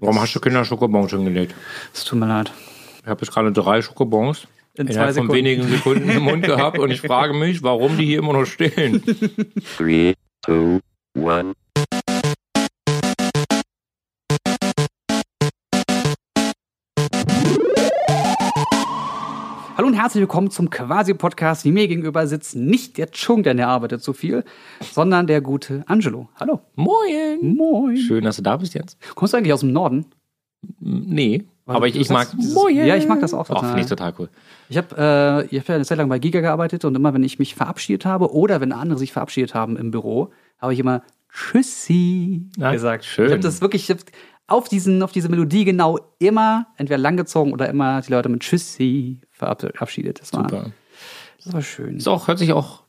Warum hast du Kinder Schokobons hingelegt? Es tut mir leid. Ich habe jetzt gerade drei Schokobons In zwei innerhalb von wenigen Sekunden im Mund gehabt und ich frage mich, warum die hier immer noch stehen. Three, two, one. Herzlich willkommen zum Quasi-Podcast. Wie mir gegenüber sitzt nicht der Chung, denn der arbeitet zu viel, sondern der gute Angelo. Hallo. Moin. Moin. Schön, dass du da bist jetzt. Kommst du eigentlich aus dem Norden? Nee, Weil aber ich, ich mag sagst, dieses- Ja, ich mag das auch Oh, total. finde ich total cool. Ich habe äh, ich hab ja eine Zeit lang bei Giga gearbeitet und immer, wenn ich mich verabschiedet habe oder wenn andere sich verabschiedet haben im Büro, habe ich immer Tschüssi Ah, gesagt. schön. Ich habe das wirklich ich hab auf, diesen, auf diese Melodie genau immer entweder langgezogen oder immer die Leute mit Tschüssi verabschiedet. Das war, Super. das war schön. Ist auch, hört sich auch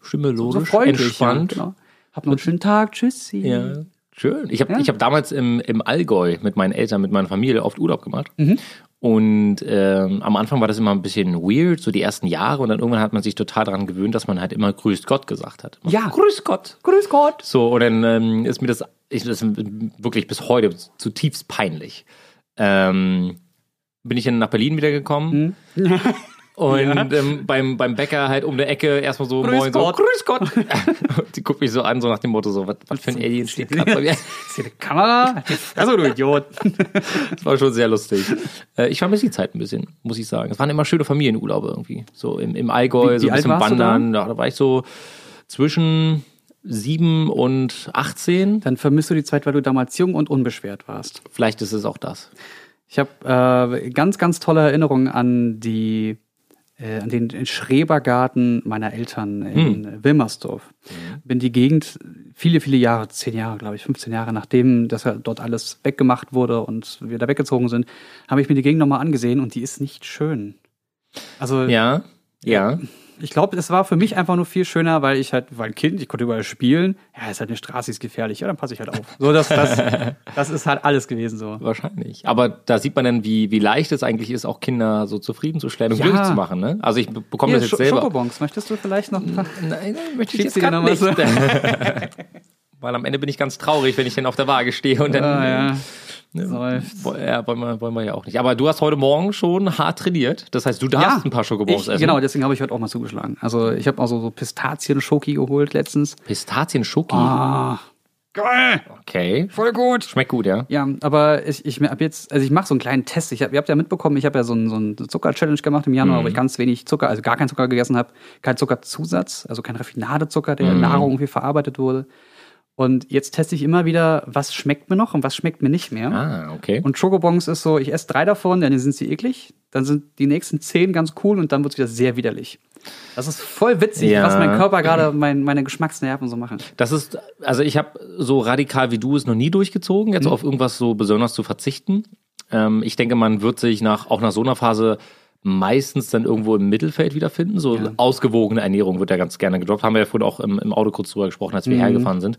schimmelodisch, so freundlich. entspannt. Ja, genau. Hab noch einen schönen Tag. Tschüssi. Ja, schön. Ich habe Ja. ich hab damals im, im Allgäu mit meinen Eltern, mit meiner Familie oft Urlaub gemacht. Mhm. Und ähm, am Anfang war das immer ein bisschen weird, so die ersten Jahre. Und dann irgendwann hat man sich total daran gewöhnt, dass man halt immer Grüßt Gott gesagt hat. Ja. Grüß Gott. Grüß Gott. So, und dann ähm, ist mir das, ich, das wirklich bis heute zutiefst peinlich. Ähm, bin ich dann nach Berlin wiedergekommen. Mhm. Und ähm, beim, beim Bäcker halt um der Ecke erstmal so Grüß moin, Gott. so Grüß Gott. Die guckt mich so an, so nach dem Motto, so, was, was für ein Alien steht gerade bei mir. Ist eine Kamera? Also du Idiot. Das war schon sehr lustig. Äh, ich vermisse die Zeit ein bisschen, muss ich sagen. Es waren immer schöne Familienurlaube irgendwie. So im, im Allgäu, Wie- so ein bisschen wandern. Da? da war ich so zwischen sieben und 18. Dann vermisst du die Zeit, weil du damals jung und unbeschwert warst. Vielleicht ist es auch das. Ich habe äh, ganz, ganz tolle Erinnerungen an die äh, an den Schrebergarten meiner Eltern in Wilmersdorf. Bin die Gegend viele, viele Jahre, zehn Jahre, glaube ich, 15 Jahre, nachdem das ja dort alles weggemacht wurde und wir da weggezogen sind, habe ich mir die Gegend nochmal angesehen und die ist nicht schön. Also Ja, ja. Ich glaube, es war für mich einfach nur viel schöner, weil ich halt, war ein Kind, ich konnte überall spielen. Ja, ist halt eine Straße, ist gefährlich. Ja, dann passe ich halt auf. So, das, das, das ist halt alles gewesen so. Wahrscheinlich. Aber da sieht man dann, wie, wie leicht es eigentlich ist, auch Kinder so zufriedenzustellen und Ja. glücklich zu machen. Ne? Also ich be- bekomme das Hier, jetzt Sch- selber. Schokobons, möchtest du vielleicht noch? Nein, nein, möchte die noch mal so? Weil am Ende bin ich ganz traurig, wenn ich dann auf der Waage stehe und dann. Ah, ja. Ne, ja, wollen wir, wollen wir ja auch nicht. Aber du hast heute Morgen schon hart trainiert. Das heißt, du darfst ein paar Schokobons ich, essen. Genau, deswegen habe ich heute auch mal zugeschlagen. Also ich habe also so Pistazien-Schoki geholt letztens. Pistazien-Schoki. Ah, geil, Okay. voll gut. Schmeckt gut, ja? Ja, aber ich, ich hab jetzt, also ich mache so einen kleinen Test. Ich hab, ihr habt ja mitbekommen, ich habe ja so einen, so einen Zucker-Challenge gemacht im Januar, wo ich ganz wenig Zucker, also gar keinen Zucker gegessen habe, kein Zuckerzusatz, also kein Raffinadezucker, der in Nahrung irgendwie verarbeitet wurde. Und jetzt teste ich immer wieder, was schmeckt mir noch und was schmeckt mir nicht mehr. Ah, okay. Und Schokobons ist so, ich esse drei davon, dann sind sie eklig, dann sind die nächsten zehn ganz cool und dann wird es wieder sehr widerlich. Das ist voll witzig, Ja. was mein Körper gerade, mein, meine Geschmacksnerven so machen. Das ist, also ich habe so radikal wie du es noch nie durchgezogen, Mhm. jetzt auf irgendwas so besonders zu verzichten. Ähm, ich denke, man wird sich nach, auch nach so einer Phase meistens dann irgendwo im Mittelfeld wiederfinden. So Ja. ausgewogene Ernährung wird ja ganz gerne gedroppt. Haben wir ja vorhin auch im, im Auto kurz drüber gesprochen, als wir Mhm. hergefahren sind.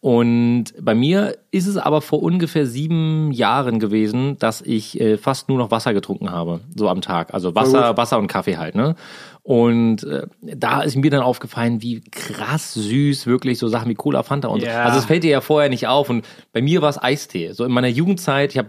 Und bei mir ist es aber vor ungefähr sieben Jahren gewesen, dass ich äh, fast nur noch Wasser getrunken habe, so am Tag. Also Wasser, Wasser und Kaffee halt, ne? Und äh, da ist mir dann aufgefallen, wie krass süß wirklich so Sachen wie Cola, Fanta und so. Ja. Also es fällt dir ja vorher nicht auf. Und bei mir war es Eistee. So in meiner Jugendzeit, ich habe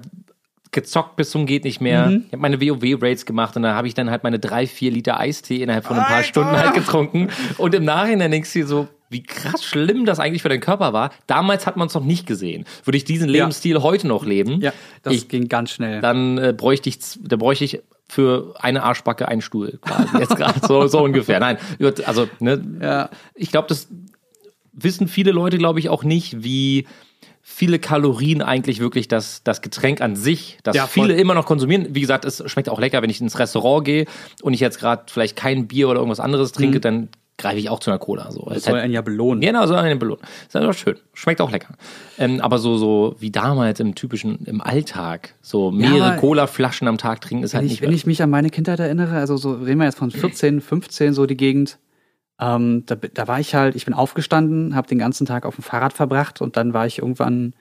gezockt bis zum geht nicht mehr. Ich habe meine WoW-Raids gemacht und da habe ich dann halt meine drei, vier Liter Eistee innerhalb von ein paar Stunden halt getrunken. Und im Nachhinein denkst du dir so, wie krass schlimm das eigentlich für deinen Körper war. Damals hat man es noch nicht gesehen. Würde ich diesen Lebensstil heute noch leben, Ja, das ich, ging ganz schnell. dann äh, bräuchte ich, da bräuchte ich für eine Arschbacke einen Stuhl quasi. Jetzt gerade so, so ungefähr. Nein, also ne, Ja. ich glaube, das wissen viele Leute, glaube ich, auch nicht, wie viele Kalorien eigentlich wirklich das, das Getränk an sich, das Ja, viele immer noch konsumieren. Wie gesagt, es schmeckt auch lecker, wenn ich ins Restaurant gehe und ich jetzt gerade vielleicht kein Bier oder irgendwas anderes trinke, dann greife ich auch zu einer Cola. So. Mhm. Das Es soll einen ja belohnen. Genau, so einen belohnen. Ist einfach schön. Schmeckt auch lecker. Ähm, aber so, so wie damals im typischen, im Alltag, so mehrere aber- Cola-Flaschen am Tag trinken, ist halt ich, nicht wenn ich mich an meine Kindheit erinnere, also so reden wir jetzt von 14, 15, so die Gegend, ähm, da, da war ich halt, ich bin aufgestanden, habe den ganzen Tag auf dem Fahrrad verbracht und dann war ich irgendwann,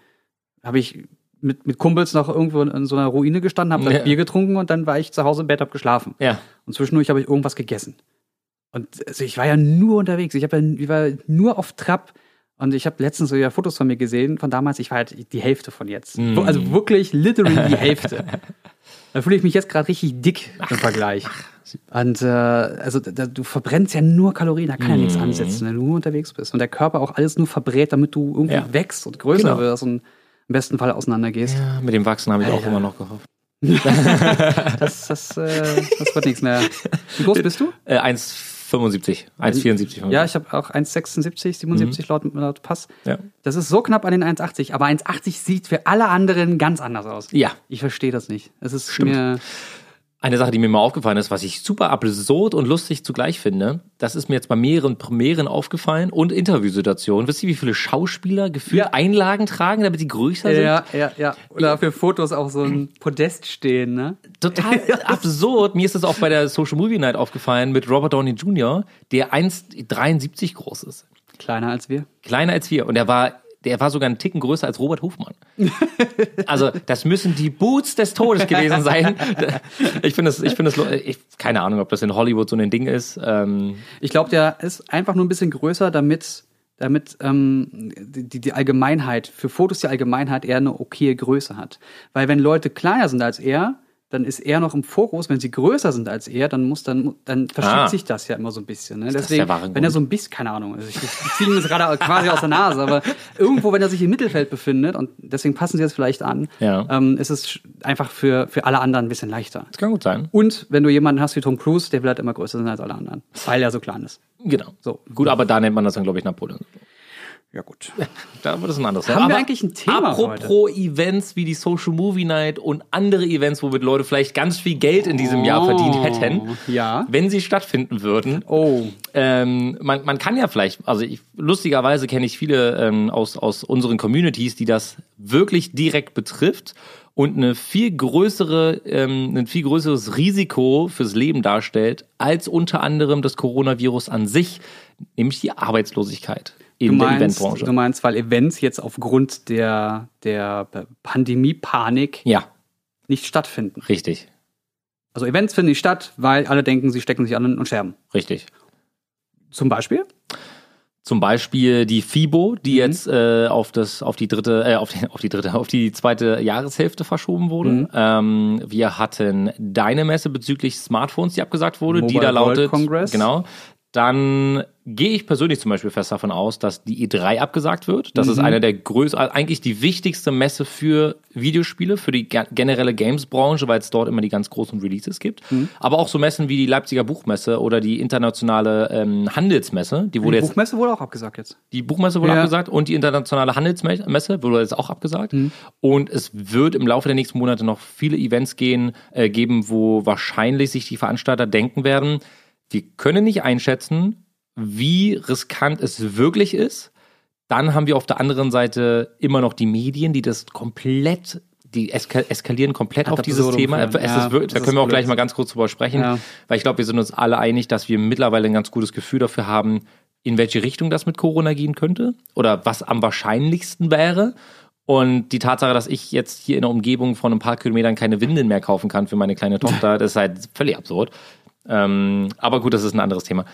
habe ich mit, mit Kumpels noch irgendwo in so einer Ruine gestanden, habe dann Ja. Bier getrunken und dann war ich zu Hause im Bett, hab geschlafen. ja. Und zwischendurch habe ich irgendwas gegessen. Und also ich war ja nur unterwegs. Ich, hab ja, ich war nur auf Trab Und ich habe letztens so ja Fotos von mir gesehen, von damals, ich war halt die Hälfte von jetzt. Wo- Also wirklich literally die Hälfte. da fühle ich mich jetzt gerade richtig dick im Vergleich. Und äh, also da, du verbrennst ja nur Kalorien, da kann ja Mhm. nichts ansetzen, wenn du nur unterwegs bist. Und der Körper auch alles nur verbrät, damit du irgendwie Ja. wächst und größer Genau. wirst und im besten Fall auseinandergehst. Ja, mit dem Wachsen habe ich auch Alter. immer noch gehofft. Das, das, äh, das wird nichts mehr. Wie groß bist du? Äh, 1,75. 1,74. Ja, ich habe auch 1,76, 77 laut, laut Pass. Mhm. Ja. Das ist so knapp an den 1,80, aber 1,80 sieht für alle anderen ganz anders aus. ja. Ich verstehe das nicht. Es ist Stimmt. mir. Eine Sache, die mir mal aufgefallen ist, was ich super absurd und lustig zugleich finde, das ist mir jetzt bei mehreren Premieren aufgefallen und Interviewsituationen. Wisst ihr, wie viele Schauspieler gefühlt Ja. Einlagen tragen, damit die größer sind? Ja, ja, ja. Oder für Fotos auch so ein Podest stehen, ne? Total absurd. Mir ist das auch bei der Social Movie Night aufgefallen mit Robert Downey Jr., der 1,73 groß ist. Kleiner als wir. Kleiner als wir. Und er war, der war sogar einen Ticken größer als Robert Hofmann. Also, das müssen die Boots des Todes gewesen sein. Ich finde das, ich finde das, ich, keine Ahnung, ob das in Hollywood so ein Ding ist. Ähm, Ich glaube, der ist einfach nur ein bisschen größer, damit, damit ähm, die, die Allgemeinheit, für Fotos die Allgemeinheit eher eine okaye Größe hat. Weil wenn Leute kleiner sind als er, dann ist er noch im Fokus. Wenn sie größer sind als er, dann muss dann, dann verschiebt Ah. sich das ja immer so ein bisschen. Ne? Deswegen, wenn er so ein bisschen, keine Ahnung, also ich, ich ziehe ihm das gerade quasi aus der Nase, aber irgendwo, wenn er sich im Mittelfeld befindet, und deswegen passen sie das vielleicht an, Ja. ähm, ist es einfach für, für alle anderen ein bisschen leichter. das kann gut sein. Und wenn du jemanden hast wie Tom Cruise, der will halt immer größer sein als alle anderen, weil er so klein ist. Genau. So. Gut, aber da nennt man das dann, glaube ich, Napoleon. Ja, gut. Da wird es ein anderes. Haben wir aber eigentlich ein Thema Apropos Events wie die Social Movie Night und andere Events, womit Leute vielleicht ganz viel Geld in diesem Jahr verdient hätten, Ja. wenn sie stattfinden würden. Oh. Ähm, man, man kann ja vielleicht, also ich, lustigerweise kenne ich viele ähm, aus, aus unseren Communities, die das wirklich direkt betrifft und eine viel größere, ähm, ein viel größeres Risiko fürs Leben darstellt, als unter anderem das Coronavirus an sich, nämlich die Arbeitslosigkeit Du in der meinst, Eventbranche. du meinst, weil Events jetzt aufgrund der, der Pandemie-Panik Ja, nicht stattfinden. richtig, Also Events finden nicht statt, weil alle denken, sie stecken sich an und sterben. richtig. Zum Beispiel? Zum Beispiel die FIBO, Mhm. die jetzt äh, auf das, auf die dritte, äh, auf die, auf die dritte, auf die zweite Jahreshälfte verschoben wurde. Mhm. Ähm, wir hatten deine Messe bezüglich Smartphones, die abgesagt wurde, die Mobile da World lautet. Congress. Genau. Dann gehe ich persönlich zum Beispiel fest davon aus, dass die E3 abgesagt wird. Das ist Mhm. eine der größten, eigentlich die wichtigste Messe für Videospiele, für die ge- generelle Games-Branche, weil es dort immer die ganz großen Releases gibt. Mhm. Aber auch so Messen wie die Leipziger Buchmesse oder die internationale ähm, Handelsmesse, die wurde Die jetzt Buchmesse wurde auch abgesagt jetzt. die Buchmesse wurde Ja. abgesagt und die internationale Handelsmesse wurde jetzt auch abgesagt. Mhm. Und es wird im Laufe der nächsten Monate noch viele Events gehen, äh, geben, wo wahrscheinlich sich die Veranstalter denken werden, wir können nicht einschätzen, wie riskant es wirklich ist. Dann haben wir auf der anderen Seite immer noch die Medien, die das komplett, die eska eskalieren komplett auf dieses Thema. Ja, ist da können wir auch gleich mal ganz kurz drüber sprechen, Ja. weil ich glaube, wir sind uns alle einig, dass wir mittlerweile ein ganz gutes Gefühl dafür haben, in welche Richtung das mit Corona gehen könnte oder was am wahrscheinlichsten wäre. Und die Tatsache, dass ich jetzt hier in der Umgebung von ein paar Kilometern keine Windeln mehr kaufen kann für meine kleine Tochter, das ist halt völlig absurd. Ähm, aber gut, das ist ein anderes Thema.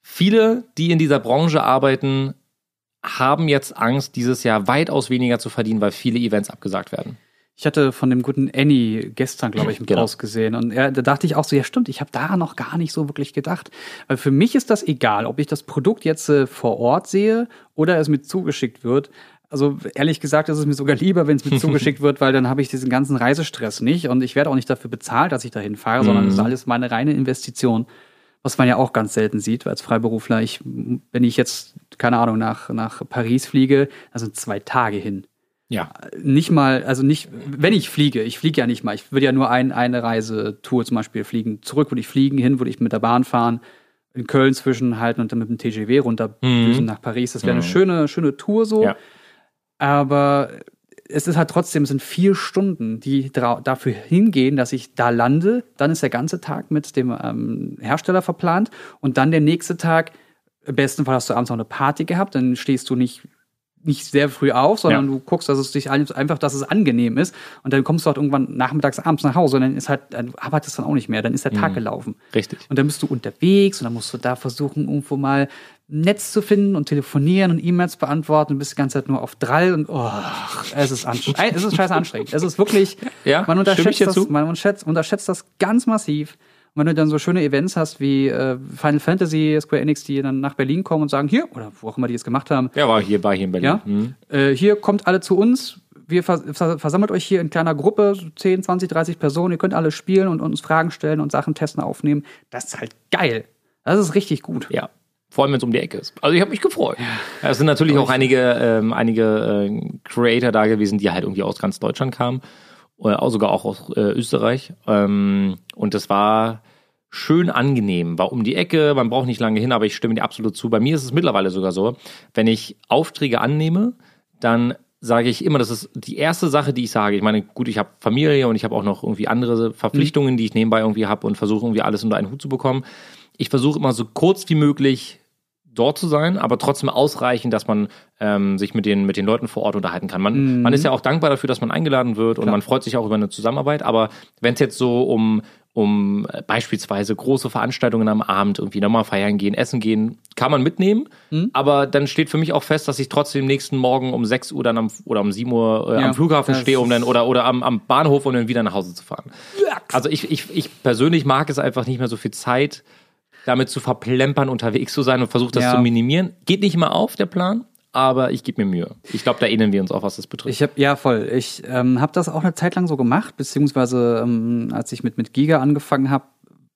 Viele, die in dieser Branche arbeiten, haben jetzt Angst, dieses Jahr weitaus weniger zu verdienen, weil viele Events abgesagt werden. Ich hatte von dem guten Annie gestern, glaube ich, einen Genau. Post gesehen. Und er, da dachte ich auch so, ja stimmt, ich habe daran noch gar nicht so wirklich gedacht. Weil für mich ist das egal, ob ich das Produkt jetzt äh, vor Ort sehe oder es mir zugeschickt wird. Also ehrlich gesagt ist es mir sogar lieber, wenn es mir zugeschickt wird, weil dann habe ich diesen ganzen Reisestress nicht und ich werde auch nicht dafür bezahlt, dass ich dahin fahre, sondern es ist alles meine reine Investition. Was man ja auch ganz selten sieht als Freiberufler. Ich, wenn ich jetzt, keine Ahnung, nach, nach Paris fliege, da sind zwei Tage hin Ja. nicht mal, also nicht, wenn ich fliege, ich fliege ja nicht mal, ich würde ja nur ein, eine Reisetour zum Beispiel fliegen. Zurück würde ich fliegen, hin würde ich mit der Bahn fahren, in Köln zwischenhalten und dann mit dem TGW runterdüsen nach Paris. Das wäre eine schöne, schöne Tour so. Ja. Aber es ist halt trotzdem, es sind vier Stunden, die dafür hingehen, dass ich da lande. Dann ist der ganze Tag mit dem ähm, Hersteller verplant und dann der nächste Tag, im besten Fall hast du abends noch eine Party gehabt, dann stehst du nicht nicht sehr früh auf, sondern Ja. du guckst, dass es dich ein- einfach, dass es angenehm ist und dann kommst du halt irgendwann nachmittags, abends nach Hause und dann ist halt, dann arbeitest du dann auch nicht mehr, dann ist der Tag gelaufen. Richtig. Und dann bist du unterwegs und dann musst du da versuchen, irgendwo mal Netz zu finden und telefonieren und E-Mails beantworten und bist die ganze Zeit nur auf Drall und oh, es ist anstrengend. es ist scheiße anstrengend. Es ist wirklich, Ja, man unterschätzt das, zu. man unterschätzt, unterschätzt das ganz massiv. Und wenn du dann so schöne Events hast wie äh, Final Fantasy, Square Enix, die dann nach Berlin kommen und sagen, hier, oder wo auch immer die es gemacht haben, Ja, war hier, war hier in Berlin. ja, Hm. äh, hier kommt alle zu uns, wir vers vers versammelt euch hier in kleiner Gruppe, so 10, 20, 30 Personen, ihr könnt alle spielen und uns Fragen stellen und Sachen testen, aufnehmen. Das ist halt geil. Das ist richtig gut. Ja. Vor allem, wenn es um die Ecke ist. Also ich habe mich gefreut. Ja. Es sind natürlich auch einige, ähm, einige äh, Creator da gewesen, die halt irgendwie aus ganz Deutschland kamen. Oder auch sogar auch aus äh, Österreich. Ähm, und das war schön angenehm. War um die Ecke, man braucht nicht lange hin, aber ich stimme dir absolut zu. Bei mir ist es mittlerweile sogar so, wenn ich Aufträge annehme, dann sage ich immer, das ist die erste Sache, die ich sage. Ich meine, gut, ich habe Familie und ich habe auch noch irgendwie andere Verpflichtungen, die ich nebenbei irgendwie habe und versuche irgendwie alles unter einen Hut zu bekommen. Ich versuche immer so kurz wie möglich dort zu sein, aber trotzdem ausreichend, dass man ähm, sich mit den, mit den Leuten vor Ort unterhalten kann. Man, man ist ja auch dankbar dafür, dass man eingeladen wird und man freut sich auch über eine Zusammenarbeit, aber wenn es jetzt so um, um äh, beispielsweise große Veranstaltungen am Abend irgendwie nochmal feiern gehen, essen gehen, kann man mitnehmen, aber dann steht für mich auch fest, dass ich trotzdem nächsten Morgen um 6 Uhr dann am, oder um 7 Uhr äh, Ja, am Flughafen stehe, um dann, oder, oder am, am Bahnhof, um dann wieder nach Hause zu fahren. Also ich, ich, ich persönlich mag es einfach nicht mehr so viel Zeit, damit zu verplempern, unterwegs zu sein und versuche das Ja. zu minimieren. Geht nicht immer auf, der Plan, aber ich gebe mir Mühe. Ich glaube, da ähneln wir uns auch, was das betrifft. Ich habe ja voll. Ich ähm, habe das auch eine Zeit lang so gemacht, beziehungsweise ähm, als ich mit mit Giga angefangen habe,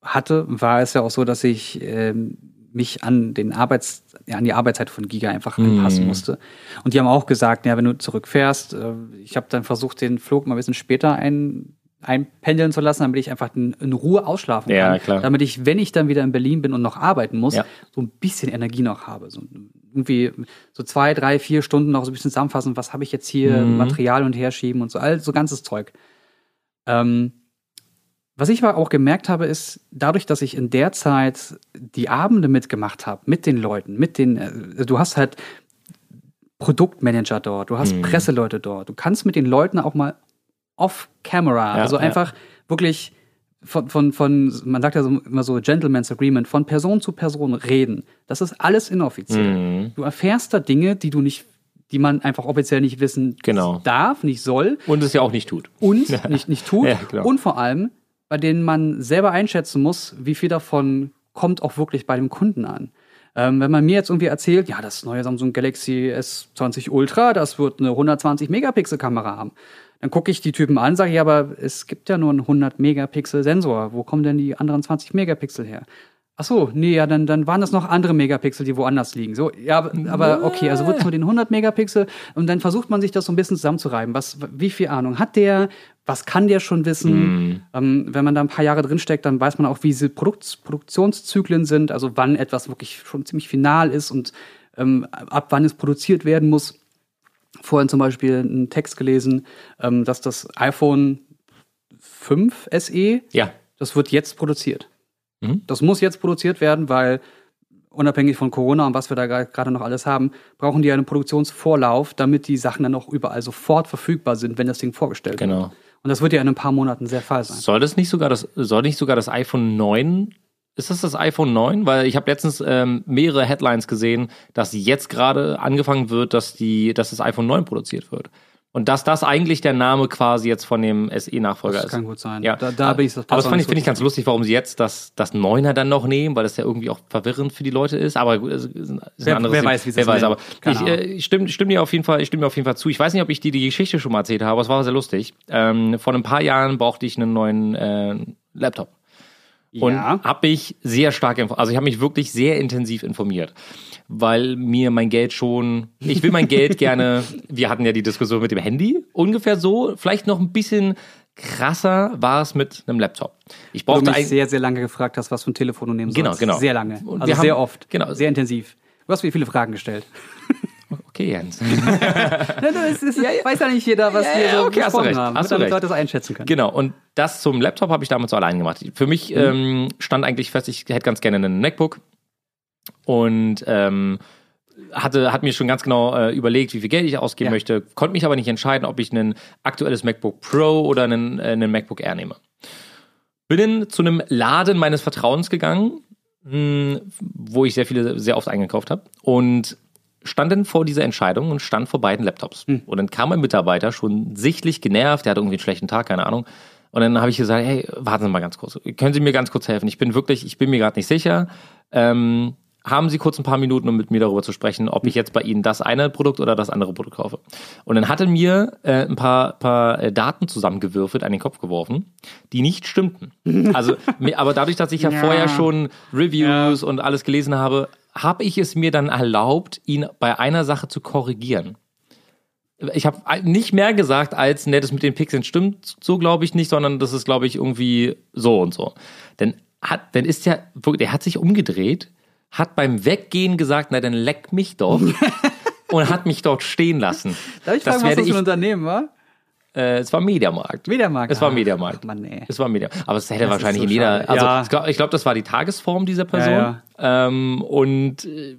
hatte, war es ja auch so, dass ich ähm, mich an den Arbeits ja, an die Arbeitszeit von Giga einfach anpassen musste. Und die haben auch gesagt, ja, wenn du zurückfährst, äh, ich habe dann versucht, den Flug mal ein bisschen später ein einpendeln zu lassen, damit ich einfach in, in Ruhe ausschlafen kann. Ja, klar. Damit ich, wenn ich dann wieder in Berlin bin und noch arbeiten muss, Ja. so ein bisschen Energie noch habe. So irgendwie so zwei, drei, vier Stunden noch so ein bisschen zusammenfassen, was habe ich jetzt hier, Mhm. Material und herschieben und so, all so ganzes Zeug. Ähm, was ich aber auch gemerkt habe, ist, dadurch, dass ich in der Zeit die Abende mitgemacht habe, mit den Leuten, mit den, äh, du hast halt Produktmanager dort, du hast Mhm. Presseleute dort, du kannst mit den Leuten auch mal off-camera, Ja, also ja. einfach wirklich von, von, von, man sagt ja so, immer so Gentleman's Agreement, von Person zu Person reden. Das ist alles inoffiziell. Mhm. Du erfährst da Dinge, die du nicht, die man einfach offiziell nicht wissen Genau. darf, nicht soll Und es ja auch nicht tut. und nicht, nicht tut. Ja. Und vor allem, bei denen man selber einschätzen muss, wie viel davon kommt auch wirklich bei dem Kunden an. Ähm, wenn man mir jetzt irgendwie erzählt, ja, das neue Samsung Galaxy S20 Ultra, das wird eine 120 Megapixel Kamera haben, dann gucke ich die Typen an, sage ich, aber es gibt ja nur einen 100 Megapixel Sensor. Wo kommen denn die anderen 20 Megapixel her? Ach so, nee, ja, dann, dann waren das noch andere Megapixel, die woanders liegen. So, ja, aber- okay, also wird es nur den 100 Megapixel und dann versucht man sich das so ein bisschen zusammenzureiben. Was, wie viel Ahnung hat der? Was kann der schon wissen? Ähm, wenn man da ein paar Jahre drinsteckt, dann weiß man auch, wie diese Produkt Produktionszyklen sind, also wann etwas wirklich schon ziemlich final ist und ähm, ab wann es produziert werden muss. Vorhin zum Beispiel einen Text gelesen, ähm, dass das iPhone 5 SE Ja. das wird jetzt produziert. Mhm. Das muss jetzt produziert werden, weil unabhängig von Corona und was wir da gerade noch alles haben, brauchen die einen Produktionsvorlauf, damit die Sachen dann auch überall sofort verfügbar sind, wenn das Ding vorgestellt wird. Genau. Und das wird ja in ein paar Monaten sehr Fall sein. Soll das nicht sogar das, soll nicht sogar das iPhone 9? Ist das das iPhone 9? Weil ich habe letztens ähm, mehrere Headlines gesehen, dass jetzt gerade angefangen wird, dass die, dass das iPhone 9 produziert wird. Und dass das eigentlich der Name quasi jetzt von dem SE-Nachfolger Das ist. kann gut sein. Ja, Da- da bin ich- das aber das fand ich, finde ich ganz lustig, warum sie jetzt das, das Neuner dann noch nehmen, weil das ja irgendwie auch verwirrend für die Leute ist. Aber gut, es ist ein Wer- anderes wer weiß, wie sie wer es weiß, aber ich, äh, ich stimme, stimme dir auf jeden Fall, ich stimme dir auf jeden Fall zu. Ich weiß nicht, ob ich dir die Geschichte schon mal erzählt habe, aber es war sehr lustig. Ähm, vor ein paar Jahren brauchte ich einen neuen äh, Laptop. Und Ja. habe ich sehr stark, also ich habe mich wirklich sehr intensiv informiert, weil mir mein Geld schon, ich will mein Geld gerne, wir hatten ja die Diskussion mit dem Handy, ungefähr so, vielleicht noch ein bisschen krasser war es mit einem Laptop. Ich Wo du brauchte mich sehr, sehr lange gefragt hast, was für ein Telefon du nehmen Genau, sollst. genau. Sehr lange. Also wir haben- sehr oft. genau. Sehr intensiv. Du hast mir viele Fragen gestellt. okay Jens. Es ist, weiß ja nicht jeder, was Ja, wir ja, so okay, hast du besprochen recht. haben, Hast du damit recht. Leute das einschätzen können. Genau, und das zum Laptop habe ich damals so allein gemacht. Für mich Mhm. ähm, stand eigentlich fest, ich hätte ganz gerne einen MacBook und ähm, hatte, hat mir schon ganz genau äh, überlegt, wie viel Geld ich ausgeben Ja. möchte, konnte mich aber nicht entscheiden, ob ich ein aktuelles MacBook Pro oder einen, äh, einen MacBook Air nehme. Bin dann zu einem Laden meines Vertrauens gegangen, wo ich sehr viele, sehr oft eingekauft habe. Und stand dann vor dieser Entscheidung und stand vor beiden Laptops. Und dann kam ein Mitarbeiter schon sichtlich genervt, der hatte irgendwie einen schlechten Tag, keine Ahnung. Und dann habe ich gesagt, hey, warten Sie mal ganz kurz. Können Sie mir ganz kurz helfen? Ich bin wirklich, ich bin mir gerade nicht sicher. Ähm, haben Sie kurz ein paar Minuten, um mit mir darüber zu sprechen, ob ich jetzt bei Ihnen das eine Produkt oder das andere Produkt kaufe? Und dann hat er mir äh, ein paar, paar äh, Daten zusammengewürfelt, an den Kopf geworfen, die nicht stimmten. Also, aber dadurch, dass ich ja, Ja. vorher schon Reviews und alles gelesen habe, habe ich es mir dann erlaubt, ihn bei einer Sache zu korrigieren. Ich habe nicht mehr gesagt als, ne, das mit den Pixeln stimmt so, glaube ich nicht, sondern das ist, glaube ich, irgendwie so und so. Denn hat, dann ist der, wirklich- der hat sich umgedreht, hat beim Weggehen gesagt, na dann leck mich doch und hat mich dort stehen lassen. Darf ich das fragen, was das für ein ich, Unternehmen war? Äh, es war Mediamarkt. Mediamarkt. Es war Ah, Mediamarkt. Mann, ey. Es war Media. Aber es hätte Das wahrscheinlich so in jeder. schade. Also Ja. ich glaube, glaub, das war die Tagesform dieser Person. Ja, Ähm, und äh,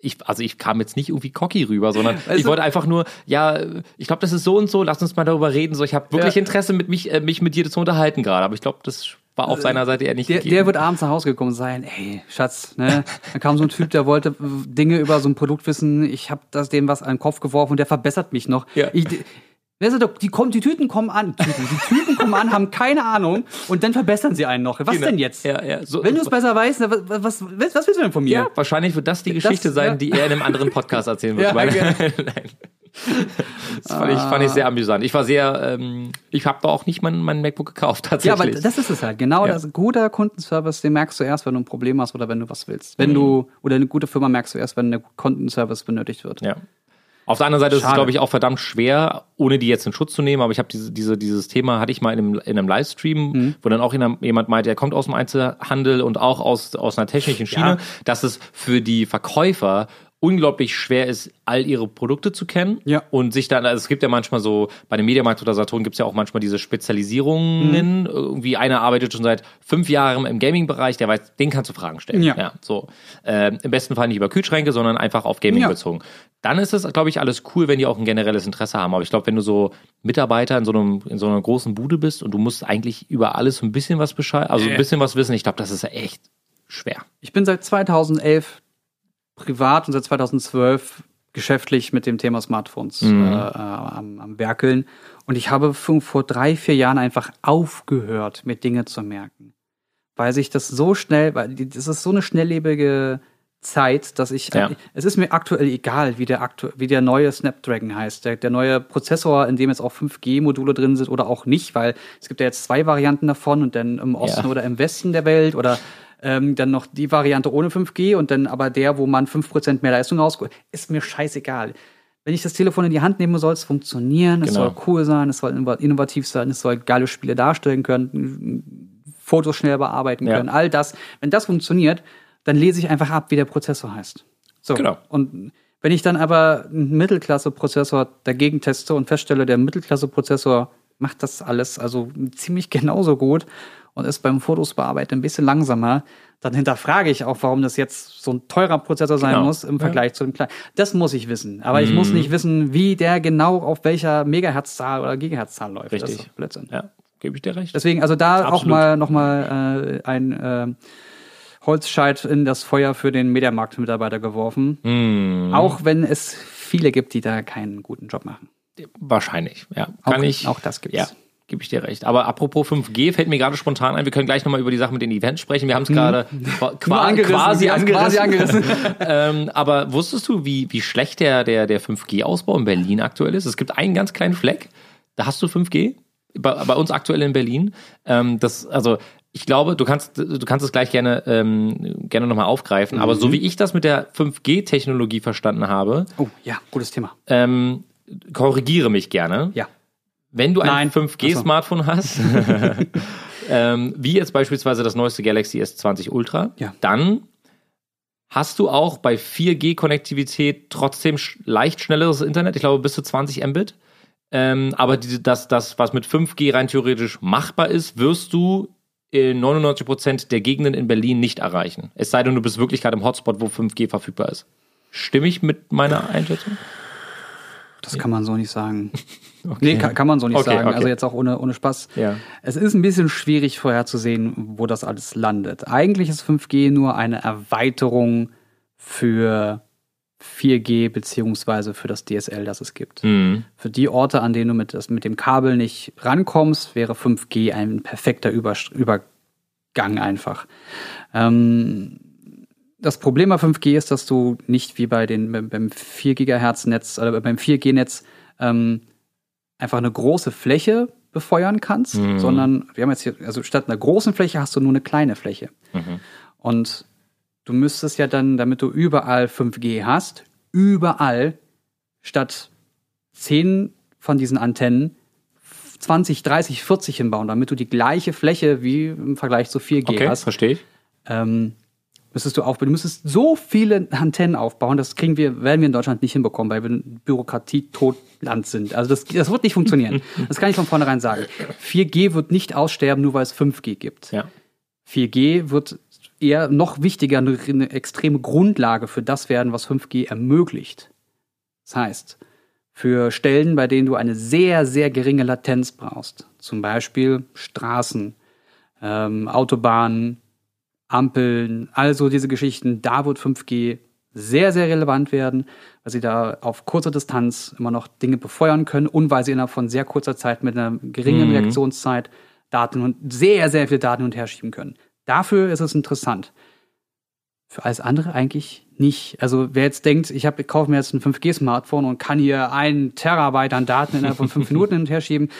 ich, also ich kam jetzt nicht irgendwie cocky rüber, sondern Weißt ich wollte einfach nur, ja, ich glaube, das ist so und so. Lass uns mal darüber reden. So, ich habe wirklich Ja. Interesse, mit mich, äh, mich mit dir zu unterhalten gerade. Aber ich glaube, das war auf seiner Seite eher nicht Der, gegeben. der wird abends nach Hause gekommen sein, ey, Schatz, ne? Dann kam so ein Typ, der wollte äh, Dinge über so ein Produkt wissen, ich habe das dem was an den Kopf geworfen und der verbessert mich noch. Ja. Ich, weißt du, die, kommen, die Tüten kommen an, Tüten, die Tüten kommen an, haben keine Ahnung und dann verbessern sie einen noch. Was Genau. denn jetzt? Ja, ja, so, Wenn du es besser weißt, was, was, was, willst du denn von mir? ja, wahrscheinlich wird das die Geschichte Das- sein, ja. die er in einem anderen Podcast erzählen wird. Ja. Nein. Das fand ich, fand ich sehr amüsant. Ich war sehr, ähm, ich habe da auch nicht mein, mein MacBook gekauft Ja, tatsächlich. aber das ist es halt. Genau, Ja. das guter Kundenservice, den merkst du erst, wenn du ein Problem hast oder wenn du was willst. Wenn du, oder eine gute Firma merkst du erst, wenn ein Kundenservice benötigt wird. Ja. Auf der anderen Seite ist es, Schade. glaube ich, auch verdammt schwer, ohne die jetzt in Schutz zu nehmen. Aber ich habe diese, diese, dieses Thema hatte ich mal in einem, in einem Livestream, Mhm. wo dann auch jemand meinte, er kommt aus dem Einzelhandel und auch aus, aus einer technischen Schiene, Ja. dass es für die Verkäufer unglaublich schwer ist, all ihre Produkte zu kennen Ja. und sich dann, also es gibt ja manchmal so, bei dem Mediamarkt oder Saturn gibt es ja auch manchmal diese Mhm. Spezialisierungen, irgendwie einer arbeitet schon seit fünf Jahren im Gaming-Bereich, der weiß, den kannst du Fragen stellen. Ja. so. Ähm, Im besten Fall nicht über Kühlschränke, sondern einfach auf Gaming Ja. bezogen. Dann ist es, glaube ich, alles cool, wenn die auch ein generelles Interesse haben. Aber ich glaube, wenn du so Mitarbeiter in so einem, in so einer großen Bude bist und du musst eigentlich über alles ein bisschen was Bescheid, also ein bisschen was wissen, ich glaube, das ist echt schwer. Ich bin seit 2011 privat und seit 2012 geschäftlich mit dem Thema Smartphones Mhm. äh, äh, am, am Werkeln. Und ich habe vor, drei, vier Jahren einfach aufgehört, mir Dinge zu merken. Weil sich das so schnell, weil das ist so eine schnelllebige Zeit, dass ich, Ja. es ist mir aktuell egal, wie der, aktu wie der neue Snapdragon heißt. Der, der neue Prozessor, in dem jetzt auch 5G-Module drin sind oder auch nicht, weil es gibt ja jetzt zwei Varianten davon und dann im Osten Ja. oder im Westen der Welt oder ähm, dann noch die Variante ohne 5G und dann aber der, wo man 5% mehr Leistung rausholt. Ist mir scheißegal. Wenn ich das Telefon in die Hand nehme, soll es funktionieren, es Genau. soll cool sein, es soll innova- innovativ sein, es soll geile Spiele darstellen können, Fotos schnell bearbeiten Ja. können, all das. Wenn das funktioniert, dann lese ich einfach ab, wie der Prozessor heißt. So. Genau. Und wenn ich dann aber einen Mittelklasse-Prozessor dagegen teste und feststelle, der Mittelklasse-Prozessor macht das alles also ziemlich genauso gut und ist beim Fotos bearbeiten ein bisschen langsamer, dann hinterfrage ich auch, warum das jetzt so ein teurer Prozessor sein Genau. muss im Vergleich zu dem kleinen. Das muss ich wissen. Aber ich muss nicht wissen, wie der genau auf welcher Megahertzzahl oder Gigahertzzahl läuft. Das Richtig. ist doch Blödsinn. Ja, gebe ich dir recht. Deswegen, also da auch mal nochmal äh, ein äh, Holzscheit in das Feuer für den Mediamarkt-Mitarbeiter geworfen. Hm. Auch wenn es viele gibt, die da keinen guten Job machen. Wahrscheinlich, ja. Kann Auch- ich. auch das gibt's. Ja, gebe ich dir recht. Aber apropos 5G fällt mir gerade spontan ein. Wir können gleich nochmal über die Sache mit den Events sprechen. Wir haben es gerade qua- angerissen, quasi angerissen. quasi angerissen. ähm, aber wusstest du, wie, wie schlecht der, der, der 5G-Ausbau in Berlin aktuell ist? Es gibt einen ganz kleinen Fleck, da hast du 5G. Bei, bei uns aktuell in Berlin. Ähm, das, also ich glaube, du kannst, du kannst es gleich gerne, ähm, gerne nochmal aufgreifen. Aber Mhm. so wie ich das mit der 5G-Technologie verstanden habe, Oh, ja, gutes Thema. ähm, korrigiere mich gerne. Ja. Wenn du ein Nein. 5G-Smartphone hast, ähm, wie jetzt beispielsweise das neueste Galaxy S20 Ultra, Ja. dann hast du auch bei 4G-Konnektivität trotzdem sch leicht schnelleres Internet, ich glaube bis zu 20 Mbit. Ähm, aber die, das, das, was mit 5G rein theoretisch machbar ist, wirst du in 99% der Gegenden in Berlin nicht erreichen. Es sei denn, du bist wirklich gerade im Hotspot, wo 5G verfügbar ist. Stimme ich mit meiner Einschätzung? Das kann man so nicht sagen. Nee, kann, kann man so nicht Okay, sagen. okay. Also jetzt auch ohne, ohne Spaß. Ja. Es ist ein bisschen schwierig vorherzusehen, wo das alles landet. Eigentlich ist 5G nur eine Erweiterung für 4G beziehungsweise für das DSL, das es gibt. Mhm. Für die Orte, an denen du mit, das, mit dem Kabel nicht rankommst, wäre 5G ein perfekter Über, Übergang einfach. Ähm, das Problem bei 5G ist, dass du nicht wie bei den beim- beim 4 Gigahertz Netz oder beim 4G Netz ähm, einfach eine große Fläche befeuern kannst, Mhm. sondern wir haben jetzt hier, also statt einer großen Fläche hast du nur eine kleine Fläche. Mhm. Und du müsstest ja dann, damit du überall 5G hast, überall statt 10 von diesen Antennen 20, 30, 40 hinbauen, damit du die gleiche Fläche wie im Vergleich zu 4G Okay, hast. verstehe ich. Ähm, müsstest du aufbauen. Du müsstest so viele Antennen aufbauen, das kriegen wir, werden wir in Deutschland nicht hinbekommen, weil wir ein Bürokratie-Totland sind. Also das, das wird nicht funktionieren. Das kann ich von vornherein sagen. 4G wird nicht aussterben, nur weil es 5G gibt. Ja. 4G wird eher noch wichtiger, eine, eine extreme Grundlage für das werden, was 5G ermöglicht. Das heißt, für Stellen, bei denen du eine sehr, sehr geringe Latenz brauchst, zum Beispiel Straßen, ähm, Autobahnen, Ampeln, also diese Geschichten, da wird 5G sehr, sehr relevant werden, weil sie da auf kurzer Distanz immer noch Dinge befeuern können und weil sie innerhalb von sehr kurzer Zeit mit einer geringen Mhm. Reaktionszeit Daten und sehr, sehr viel Daten und her schieben können. Dafür ist es interessant. Für alles andere eigentlich nicht. Also wer jetzt denkt, ich, hab, ich kaufe mir jetzt ein 5G-Smartphone und kann hier einen Terabyte an Daten innerhalb von fünf Minuten hin und her schieben.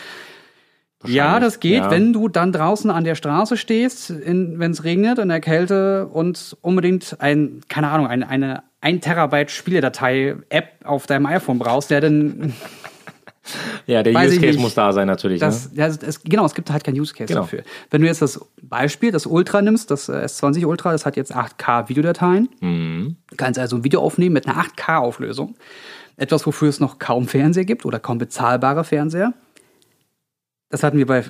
Ja, das geht, ja. wenn du dann draußen an der Straße stehst, wenn es regnet, in der Kälte und unbedingt ein, keine Ahnung, eine, eine 1 Terabyte Spieledatei-App auf deinem iPhone brauchst, der dann Ja, der Use Case nicht. muss da sein natürlich. Das, ne? ja, es, genau, es gibt halt keinen Use Case Genau. dafür. Wenn du jetzt das Beispiel, das Ultra nimmst, das äh, S20 Ultra, das hat jetzt 8K Videodateien. Mhm. Du kannst also ein Video aufnehmen mit einer 8K-Auflösung. Etwas, wofür es noch kaum Fernseher gibt oder kaum bezahlbare Fernseher. Das hatten wir bei,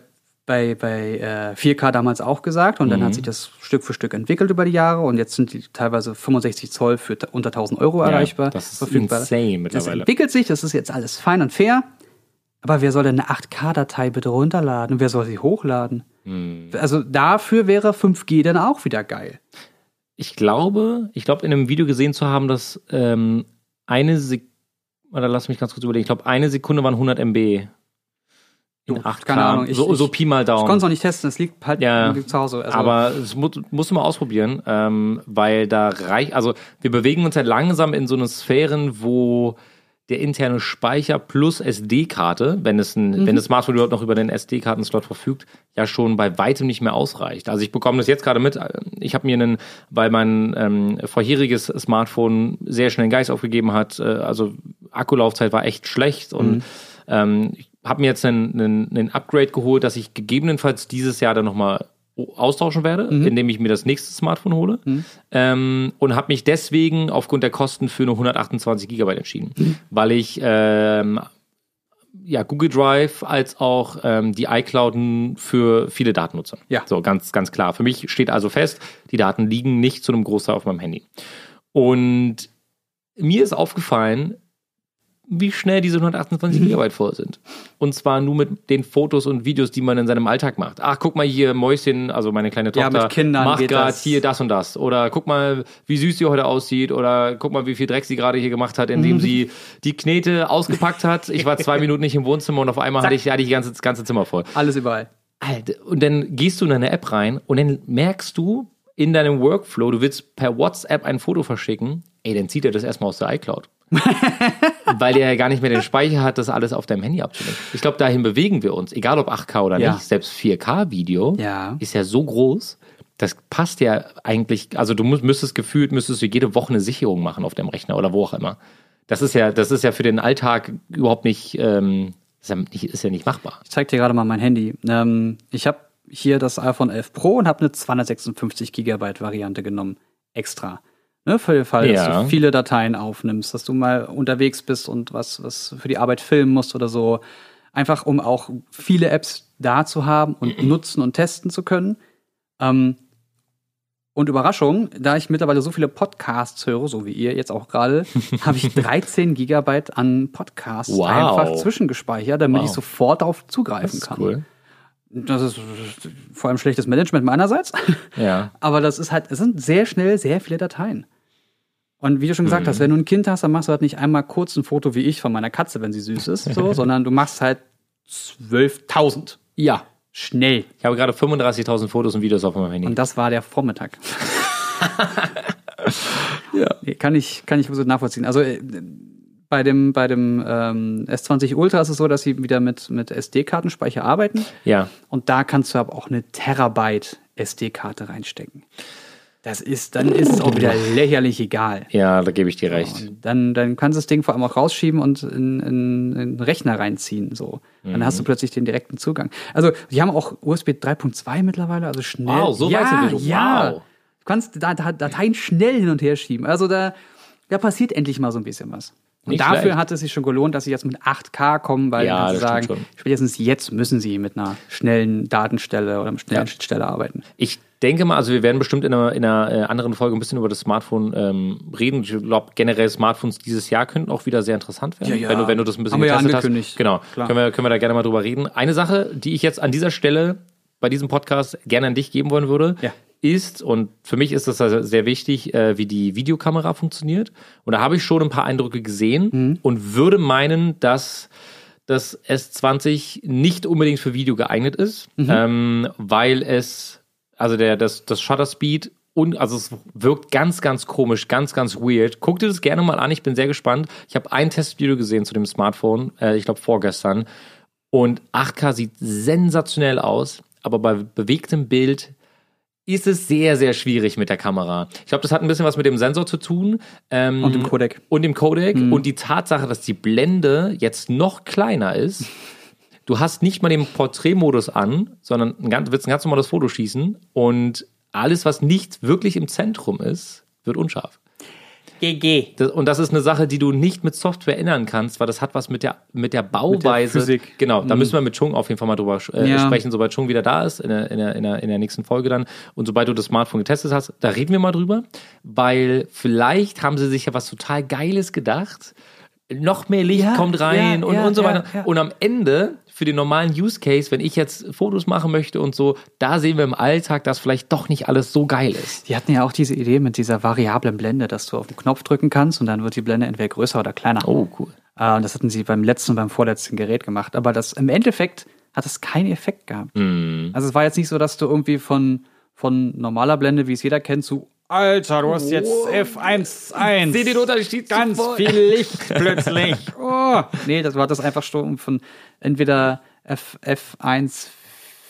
bei, bei äh, 4K damals auch gesagt und dann Mhm. hat sich das Stück für Stück entwickelt über die Jahre und jetzt sind die teilweise 65 Zoll für unter 1000 Euro erreichbar. das ist verfügbar. insane Das mittlerweile. entwickelt sich, das ist jetzt alles fein und fair. Aber wer soll denn eine 8K-Datei bitte runterladen und wer soll sie hochladen? Hm. Also dafür wäre 5G dann auch wieder geil. Ich glaube, ich glaube, in einem Video gesehen zu haben, dass ähm, eine Sekunde, oder lass mich ganz kurz überlegen, ich glaube, eine Sekunde waren 100 MB. In Jo, 8K. keine Ahnung, ich- so, so Pi mal Ich konnte Daumen. es noch nicht testen, es liegt halt Ja. zu Hause. Also, Aber es mu musst du mal ausprobieren, ähm, weil da reicht, also wir bewegen uns ja langsam in so eine Sphären, wo der interne Speicher plus SD-Karte, wenn es ein, Mhm. wenn das Smartphone überhaupt noch über den SD-Kartenslot verfügt, ja schon bei weitem nicht mehr ausreicht. Also ich bekomme das jetzt gerade mit. Ich habe mir einen, weil mein ähm, vorheriges Smartphone sehr schnell den Geist aufgegeben hat, äh, also Akkulaufzeit war echt schlecht und ähm, ich habe mir jetzt einen, einen, einen Upgrade geholt, dass ich gegebenenfalls dieses Jahr dann nochmal austauschen werde, indem ich mir das nächste Smartphone hole. Ähm, und habe mich deswegen aufgrund der Kosten für eine 128 Gigabyte entschieden, weil ich ähm, ja, Google Drive als auch ähm, die iCloud für viele Daten nutze. Ja. So, ganz, ganz klar. Für mich steht also fest, die Daten liegen nicht zu einem Großteil auf meinem Handy. Und mir ist aufgefallen, wie schnell diese 128 Gigabyte voll sind. Und zwar nur mit den Fotos und Videos, die man in seinem Alltag macht. Ach, guck mal hier, Mäuschen, also meine kleine Ja, Tochter, Kindern macht gerade hier das und das. Oder guck mal, wie süß sie heute aussieht. Oder guck mal, wie viel Dreck sie gerade hier gemacht hat, Mhm. indem sie die Knete ausgepackt hat. Ich war zwei Minuten nicht im Wohnzimmer und auf einmal hatte ich, hatte ich die ganze, das ganze Zimmer voll. alles überall. Alter, und dann gehst du in deine App rein und dann merkst du in deinem Workflow, du willst per WhatsApp ein Foto verschicken, ey, dann zieht er das erstmal aus der iCloud. Weil der ja gar nicht mehr den Speicher hat, das alles auf deinem Handy abzunehmen. Ich glaube, dahin bewegen wir uns, egal ob 8K oder Ja. nicht. Selbst 4K-Video Ja. ist ja so groß, das passt ja eigentlich, also du müsstest gefühlt, müsstest du jede Woche eine Sicherung machen auf deinem Rechner oder wo auch immer. Das ist ja, das ist ja für den Alltag überhaupt nicht, ähm, ist ja nicht, ist ja nicht machbar. Ich zeig dir gerade mal mein Handy. Ähm, ich habe hier das iPhone 11 Pro und habe eine 256 Gigabyte Variante genommen. Extra. Ne, für den Fall, dass Ja. du viele Dateien aufnimmst, dass du mal unterwegs bist und was, was für die Arbeit filmen musst oder so. Einfach um auch viele Apps da zu haben und nutzen und testen zu können. Ähm, Und Überraschung, da ich mittlerweile so viele Podcasts höre, so wie ihr jetzt auch gerade, habe ich 13 Gigabyte an Podcasts Wow. einfach zwischengespeichert, damit Wow. ich sofort darauf zugreifen Das ist kann. cool. Das ist vor allem schlechtes Management meinerseits. Ja. Aber das ist halt, es sind sehr schnell sehr viele Dateien. Und wie du schon gesagt hast, wenn du ein Kind hast, dann machst du halt nicht einmal kurz ein Foto wie ich von meiner Katze, wenn sie süß ist, so, sondern du machst halt 12.000. Ja. Schnell. Ich habe gerade 35.000 Fotos und Videos auf meinem Handy. Und das war der Vormittag. ja. Nee, kann ich, kann ich so nachvollziehen. Also äh, bei dem, bei dem ähm, S20 Ultra ist es so, dass sie wieder mit, mit SD-Kartenspeicher arbeiten. ja. Und da kannst du aber auch eine Terabyte SD-Karte reinstecken. Das ist, dann ist es auch wieder lächerlich egal. Ja, da gebe ich dir recht. Und dann, dann kannst du das Ding vor allem auch rausschieben und in, in, in den Rechner reinziehen. So. Dann hast du Mhm. plötzlich den direkten Zugang. Also, die haben auch USB 3.2 mittlerweile, also schnell. Wow, so ja, weit sind wir schon. Ja. Wow. Du kannst Da- Da- Dateien schnell hin und her schieben. Also da, da passiert endlich mal so ein bisschen was. Und Nicht dafür schlecht. hat es sich schon gelohnt, dass sie jetzt mit 8K kommen, weil Ja, das sagen, spätestens jetzt müssen sie mit einer schnellen Datenstelle oder einer schnellen Ja. Schnittstelle arbeiten. Ich denke mal, also wir werden bestimmt in einer, in einer äh, anderen Folge ein bisschen über das Smartphone ähm, reden. Ich glaube, generell Smartphones dieses Jahr könnten auch wieder sehr interessant werden. Ja, ja. Wenn, du, wenn du das ein bisschen Haben ja getestet angekündigt. hast. Genau. Klar. Können wir, können wir da gerne mal drüber reden. Eine Sache, die ich jetzt an dieser Stelle bei diesem Podcast gerne an dich geben wollen würde, Ja. ist, und für mich ist das also sehr wichtig, äh, wie die Videokamera funktioniert. Und da habe ich schon ein paar Eindrücke gesehen Mhm. und würde meinen, dass das S20 nicht unbedingt für Video geeignet ist, Mhm. ähm, weil es, also der, das, das Shutter Speed und, also es wirkt ganz, ganz komisch, ganz, ganz weird. Guck dir das gerne mal an, ich bin sehr gespannt. Ich habe ein Testvideo gesehen zu dem Smartphone, äh, ich glaube vorgestern, und 8K sieht sensationell aus, aber bei bewegtem Bild ist es sehr, sehr schwierig mit der Kamera. Ich glaube, das hat ein bisschen was mit dem Sensor zu tun. Ähm, Und dem Codec. und dem Codec und die Tatsache, dass die Blende jetzt noch kleiner ist. Du hast nicht mal den Porträtmodus an, sondern ein ganz, willst ein ganz normales Foto schießen und alles, was nicht wirklich im Zentrum ist, wird unscharf. GG. Das, und das ist eine Sache, die du nicht mit Software ändern kannst, weil das hat was mit der, mit der Bauweise. Physik. Genau, da müssen wir mit Chung auf jeden Fall mal drüber äh, Ja. sprechen, sobald Chung wieder da ist, in der, in, der, in, der, in der nächsten Folge dann. Und sobald du das Smartphone getestet hast, da reden wir mal drüber, weil vielleicht haben sie sich ja was total Geiles gedacht. Noch mehr Licht Ja, kommt rein ja, und, ja, und so weiter. Und am Ende, für den normalen Use Case, wenn ich jetzt Fotos machen möchte und so, da sehen wir im Alltag, dass vielleicht doch nicht alles so geil ist. Die hatten ja auch diese Idee mit dieser variablen Blende, dass du auf den Knopf drücken kannst und dann wird die Blende entweder größer oder kleiner. Oh, cool. Äh, und das hatten sie beim letzten und beim vorletzten Gerät gemacht. Aber das im Endeffekt hat es keinen Effekt gehabt. Mhm. Also es war jetzt nicht so, dass du irgendwie von, von normaler Blende, wie es jeder kennt, zu Alter, du hast jetzt F1.1. Seht den Unterschied Ganz viel Licht plötzlich. Oh. Nee, das war das einfach schon von entweder F, F1,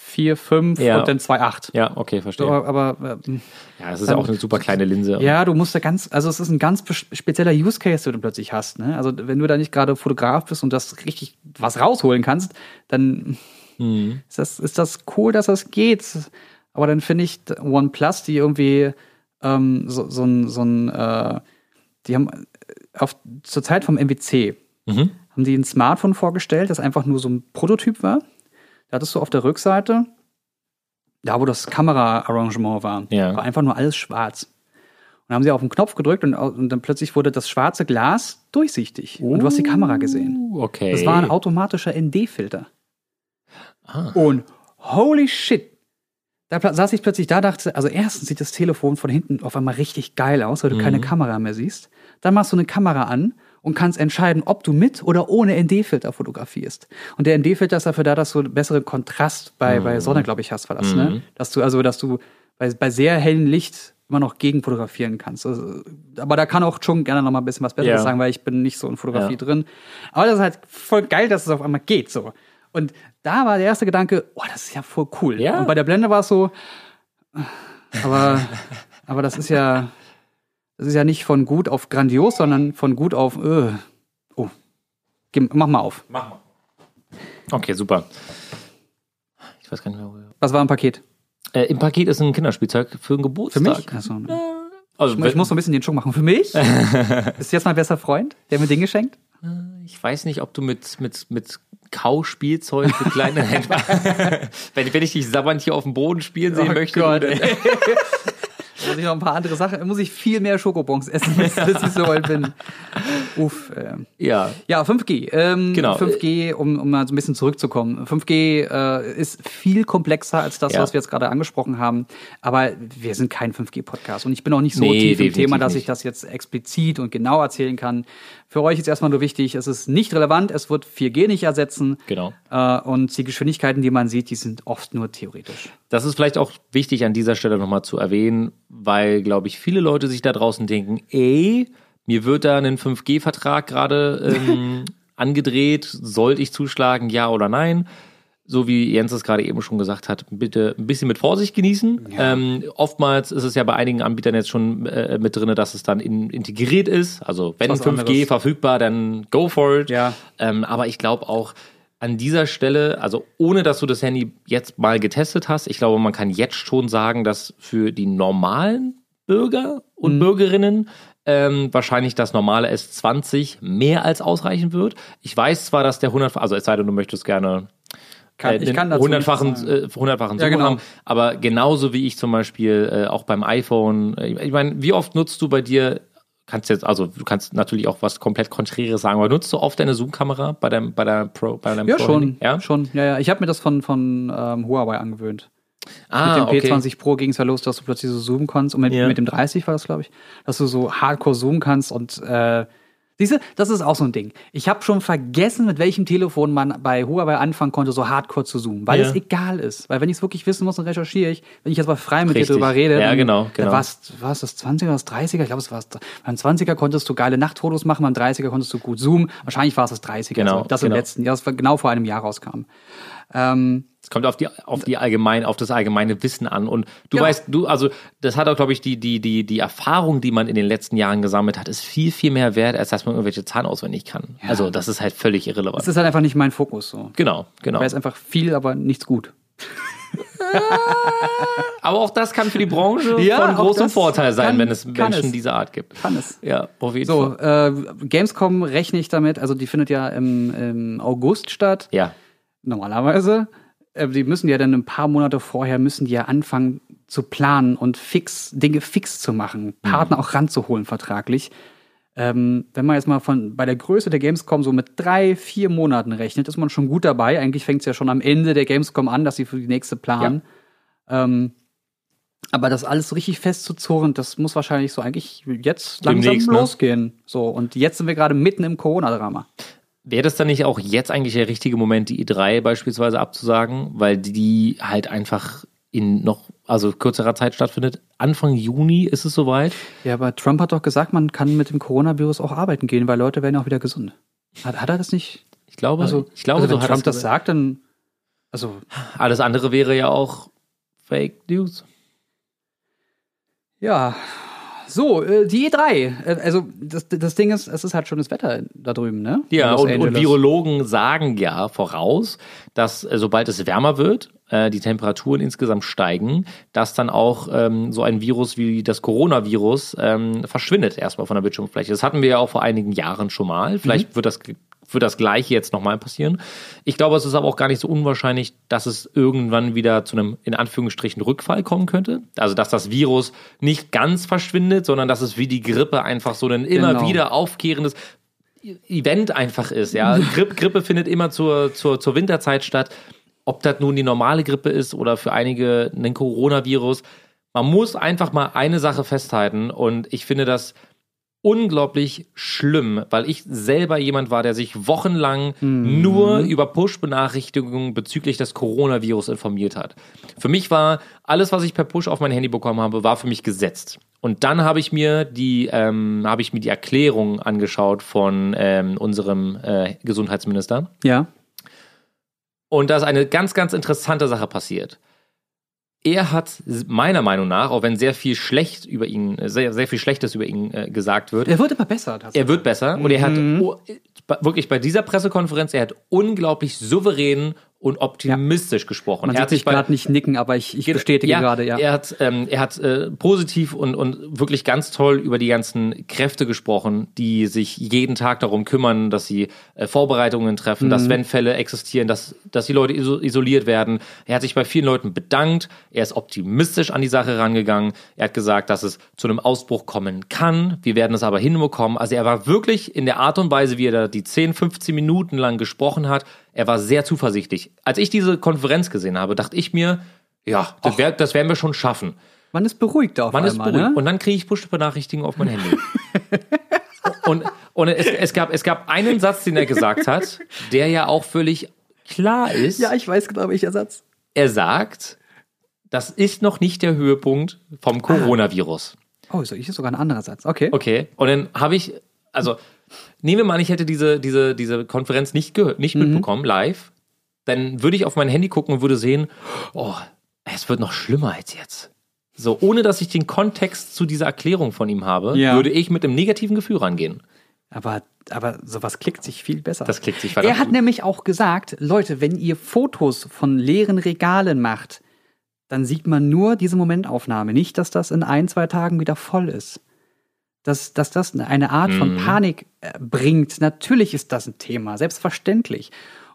4, 5 Ja. und dann 2,8. Ja, okay, verstehe. So, aber äh, Ja, es ist ja auch eine super kleine Linse. ja, du musst da ganz, also es ist ein ganz spezieller Use Case, den du plötzlich hast. Ne? Also wenn du da nicht gerade Fotograf bist und das richtig was rausholen kannst, dann ist, das, ist das cool, dass das geht. Aber dann finde ich OnePlus, die irgendwie ähm, so, so ein, so ein äh, die haben äh, auf, zur Zeit vom MWC Mhm. haben die ein Smartphone vorgestellt, das einfach nur so ein Prototyp war. Da hattest du auf der Rückseite, da wo das Kameraarrangement war, Ja. war einfach nur alles schwarz. Und dann haben sie auf den Knopf gedrückt und, und dann plötzlich wurde das schwarze Glas durchsichtig. Und du hast die Kamera gesehen. Uh, Okay. Das war ein automatischer ND-Filter. Ah. Und holy shit. Da saß ich plötzlich da, dachte, also erstens sieht das Telefon von hinten auf einmal richtig geil aus, weil du keine Kamera mehr siehst. Dann machst du eine Kamera an und kannst entscheiden, ob du mit oder ohne ND-Filter fotografierst. Und der ND-Filter ist dafür da, dass du besseren Kontrast bei, bei Sonne, glaube ich, hast, war das, ne? Dass du, also, dass du bei, bei sehr hellem Licht immer noch gegen fotografieren kannst. Also, aber da kann auch schon gerne noch mal ein bisschen was Besseres Ja. sagen, weil ich bin nicht so in Fotografie Ja. drin. Aber das ist halt voll geil, dass es auf einmal geht, so. Und da war der erste Gedanke, oh, das ist ja voll cool. Ja. Und bei der Blende war es so, aber, aber das ist ja, das ist ja nicht von gut auf grandios, sondern von gut auf, äh, oh, Geh- mach mal auf. Mach mal. Okay, super. Ich weiß gar nicht mehr, wo. Was war im Paket? Äh, Im Paket ist ein Kinderspielzeug für einen Für Geburtstag. mich? Also, Also, ich muss so ein bisschen den Schmuck machen. Für mich? ist jetzt mein bester Freund, der mir Dinge schenkt? Ich weiß nicht, ob du mit, mit, mit Kauspielzeug für kleine wenn, wenn ich dich sabbernd hier auf dem Boden spielen sehen Oh möchte. Gott, muss ich noch ein paar andere Sachen, muss ich viel mehr Schokobons essen, bis ich so weit bin. Uff. Ähm. Ja. Ja, 5G. Ähm, Genau. 5G, um, um mal so ein bisschen zurückzukommen. 5G äh, ist viel komplexer als das, Ja. was wir jetzt gerade angesprochen haben. Aber wir sind kein 5G-Podcast. Und ich bin auch nicht so Nee, tief im Thema, dass ich das jetzt explizit und genau erzählen kann. Für euch ist erstmal nur wichtig, es ist nicht relevant, es wird 4G nicht ersetzen. Genau. Äh, und die Geschwindigkeiten, die man sieht, die sind oft nur theoretisch. Das ist vielleicht auch wichtig an dieser Stelle nochmal zu erwähnen, weil, glaube ich, viele Leute sich da draußen denken, ey, mir wird da ein 5G-Vertrag gerade ähm, angedreht, sollte ich zuschlagen, ja oder nein? So wie Jens es gerade eben schon gesagt hat, bitte ein bisschen mit Vorsicht genießen. Ähm, oftmals ist es ja bei einigen Anbietern jetzt schon äh, mit drin, dass es dann in, integriert ist. Also wenn Was 5G anderes. verfügbar, dann go for it. Ja. Ähm, aber ich glaube auch an dieser Stelle, also ohne dass du das Handy jetzt mal getestet hast, ich glaube, man kann jetzt schon sagen, dass für die normalen Bürger und Bürgerinnen ähm, wahrscheinlich das normale S20 mehr als ausreichen wird. Ich weiß zwar, dass der 100, also es sei denn, du möchtest gerne Kann- äh, ich kann dazu hundertfachen, äh, hundertfachen Ja, Zoom genau. haben, aber genauso wie ich zum Beispiel äh, auch beim iPhone, äh, ich meine, wie oft nutzt du bei dir, kannst jetzt, also du kannst natürlich auch was komplett Konträres sagen, aber nutzt du oft deine Zoom-Kamera bei deinem, bei deinem Pro, bei deinem Ja, Pro schon. Ja? schon. Ja, ja. Ich habe mir das von, von ähm, Huawei angewöhnt. Ah, mit dem okay. P20 Pro ging es ja los, dass du plötzlich so zoomen kannst. Und mit, Ja. mit dem 30 war das, glaube ich, dass du so hardcore zoomen kannst. Und äh, siehste, das ist auch so ein Ding. Ich habe schon vergessen, mit welchem Telefon man bei Huawei anfangen konnte, so hardcore zu zoomen. Weil Ja. es egal ist. Weil wenn ich es wirklich wissen muss, dann recherchiere ich. Wenn ich jetzt mal frei mit Richtig. dir drüber rede, Ja, dann, genau, genau. war's, war's das 20er, das 30er? Ich glaube, es war Beim 20er konntest du geile Nachtfotos machen, beim 30er konntest du gut zoomen. Wahrscheinlich war es das 30er, Genau, also das genau. im letzten Jahr, das war genau vor einem Jahr rauskam. Ähm, Es kommt auf die, auf die allgemein, auf das allgemeine Wissen an. Und du Ja. weißt, du, also, das hat auch, glaube ich, die, die, die, die Erfahrung, die man in den letzten Jahren gesammelt hat, ist viel, viel mehr wert, als dass man irgendwelche Zahlen auswendig kann. Also, das ist halt völlig irrelevant. das ist halt einfach nicht mein Fokus so. genau, genau. Weil es einfach viel, aber nichts gut. Aber auch das kann für die Branche Ja, von großem Vorteil sein, kann- wenn es Menschen es. dieser Art gibt. Kann es. Ja, auf jeden So, Fall. äh, Gamescom rechne ich damit, also die findet ja im, im August statt, Ja, normalerweise. Äh, die müssen ja dann ein paar Monate vorher, müssen die ja anfangen zu planen und fix, Dinge fix zu machen, Partner auch ranzuholen vertraglich. Ähm, wenn man jetzt mal von bei der Größe der Gamescom so mit drei, vier Monaten rechnet, ist man schon gut dabei. Eigentlich fängt es ja schon am Ende der Gamescom an, dass sie für die nächste planen. Ähm, aber das alles so richtig festzuzurren, das muss wahrscheinlich so eigentlich jetzt langsam Demnächst, ne? losgehen. So, und jetzt sind wir gerade mitten im Corona-Drama. Wäre das dann nicht auch jetzt eigentlich der richtige Moment, die E3 beispielsweise abzusagen, weil die halt einfach in noch, also kürzerer Zeit stattfindet? Anfang Juni ist es soweit. Ja, aber Trump hat doch gesagt, man kann mit dem Coronavirus auch arbeiten gehen, weil Leute werden auch wieder gesund. Hat, hat er das nicht? Ich glaube, Also, ich glaube, also so wenn hat Trump das gesagt. sagt, dann. Also, Alles andere wäre ja auch Fake News. ja. So, äh, die E3. Äh, Also, das, das Ding ist, es ist halt schönes Wetter da drüben, ne? Ja, und, und. Virologen sagen ja voraus, dass äh, sobald es wärmer wird, die Temperaturen insgesamt steigen, dass dann auch ähm, so ein Virus wie das Coronavirus ähm, verschwindet erstmal von der Bildschirmfläche. Das hatten wir ja auch vor einigen Jahren schon mal. Vielleicht wird das wird das gleiche jetzt nochmal passieren. Ich glaube, es ist aber auch gar nicht so unwahrscheinlich, dass es irgendwann wieder zu einem in Anführungsstrichen Rückfall kommen könnte. Also dass das Virus nicht ganz verschwindet, sondern dass es wie die Grippe einfach so ein immer Genau. wieder aufkehrendes Event einfach ist. Ja, Grippe, Grippe findet immer zur, zur, zur Winterzeit statt. Ob das nun die normale Grippe ist oder für einige ein Coronavirus. Man muss einfach mal eine Sache festhalten und ich finde das unglaublich schlimm, weil ich selber jemand war, der sich wochenlang nur über Push-Benachrichtigungen bezüglich des Coronavirus informiert hat. Für mich war alles, was ich per Push auf mein Handy bekommen habe, war für mich gesetzt. Und dann habe ich mir die, ähm, habe ich mir die Erklärung angeschaut von ähm, unserem äh, Gesundheitsminister. Ja. Und da ist eine ganz, ganz interessante Sache passiert. Er hat meiner Meinung nach, auch wenn sehr viel schlecht über ihn, äh, sehr, sehr viel Schlechtes über ihn äh, gesagt wird, Er wird immer besser. tatsächlich. er wird besser und er hat oh, wirklich bei dieser Pressekonferenz, er hat unglaublich souverän und optimistisch gesprochen. Man er hat sich gerade nicht nicken, aber ich, ich bestätige ja, gerade, ja. Er hat, ähm, er hat äh, positiv und, und wirklich ganz toll über die ganzen Kräfte gesprochen, die sich jeden Tag darum kümmern, dass sie äh, Vorbereitungen treffen, Mhm. dass wenn Fälle existieren, dass, dass die Leute iso isoliert werden. Er hat sich bei vielen Leuten bedankt. Er ist optimistisch an die Sache rangegangen. Er hat gesagt, dass es zu einem Ausbruch kommen kann. Wir werden es aber hinbekommen. Also er war wirklich in der Art und Weise, wie er da die 10, 15 Minuten lang gesprochen hat, er war sehr zuversichtlich. Als ich diese Konferenz gesehen habe, dachte ich mir, ja, das, wär, das werden wir schon schaffen. Man ist beruhigt auf Man ist einmal, beruhigt. ne? Und dann kriege ich Push-Benachrichtigungen auf mein Handy. und und es, es, gab, es gab einen Satz, den er gesagt hat, der ja auch völlig klar ist. Ja, ich weiß genau, welcher Satz. Er sagt, das ist noch nicht der Höhepunkt vom Coronavirus. Oh, so ist sogar ein anderer Satz. Okay. Okay. Und dann habe ich, also nehmen wir mal an, ich hätte diese, diese, diese Konferenz nicht, gehört, nicht mitbekommen, live. Dann würde ich auf mein Handy gucken und würde sehen, oh, es wird noch schlimmer als jetzt. So, ohne dass ich den Kontext zu dieser Erklärung von ihm habe, Ja. würde ich mit einem negativen Gefühl rangehen. Aber, aber sowas klickt sich viel besser. Das klickt sich Er hat gut. nämlich auch gesagt, Leute, wenn ihr Fotos von leeren Regalen macht, dann sieht man nur diese Momentaufnahme. Nicht, dass das in ein, zwei Tagen wieder voll ist. Dass, dass das eine Art von Panik äh, bringt. Natürlich ist das ein Thema, selbstverständlich.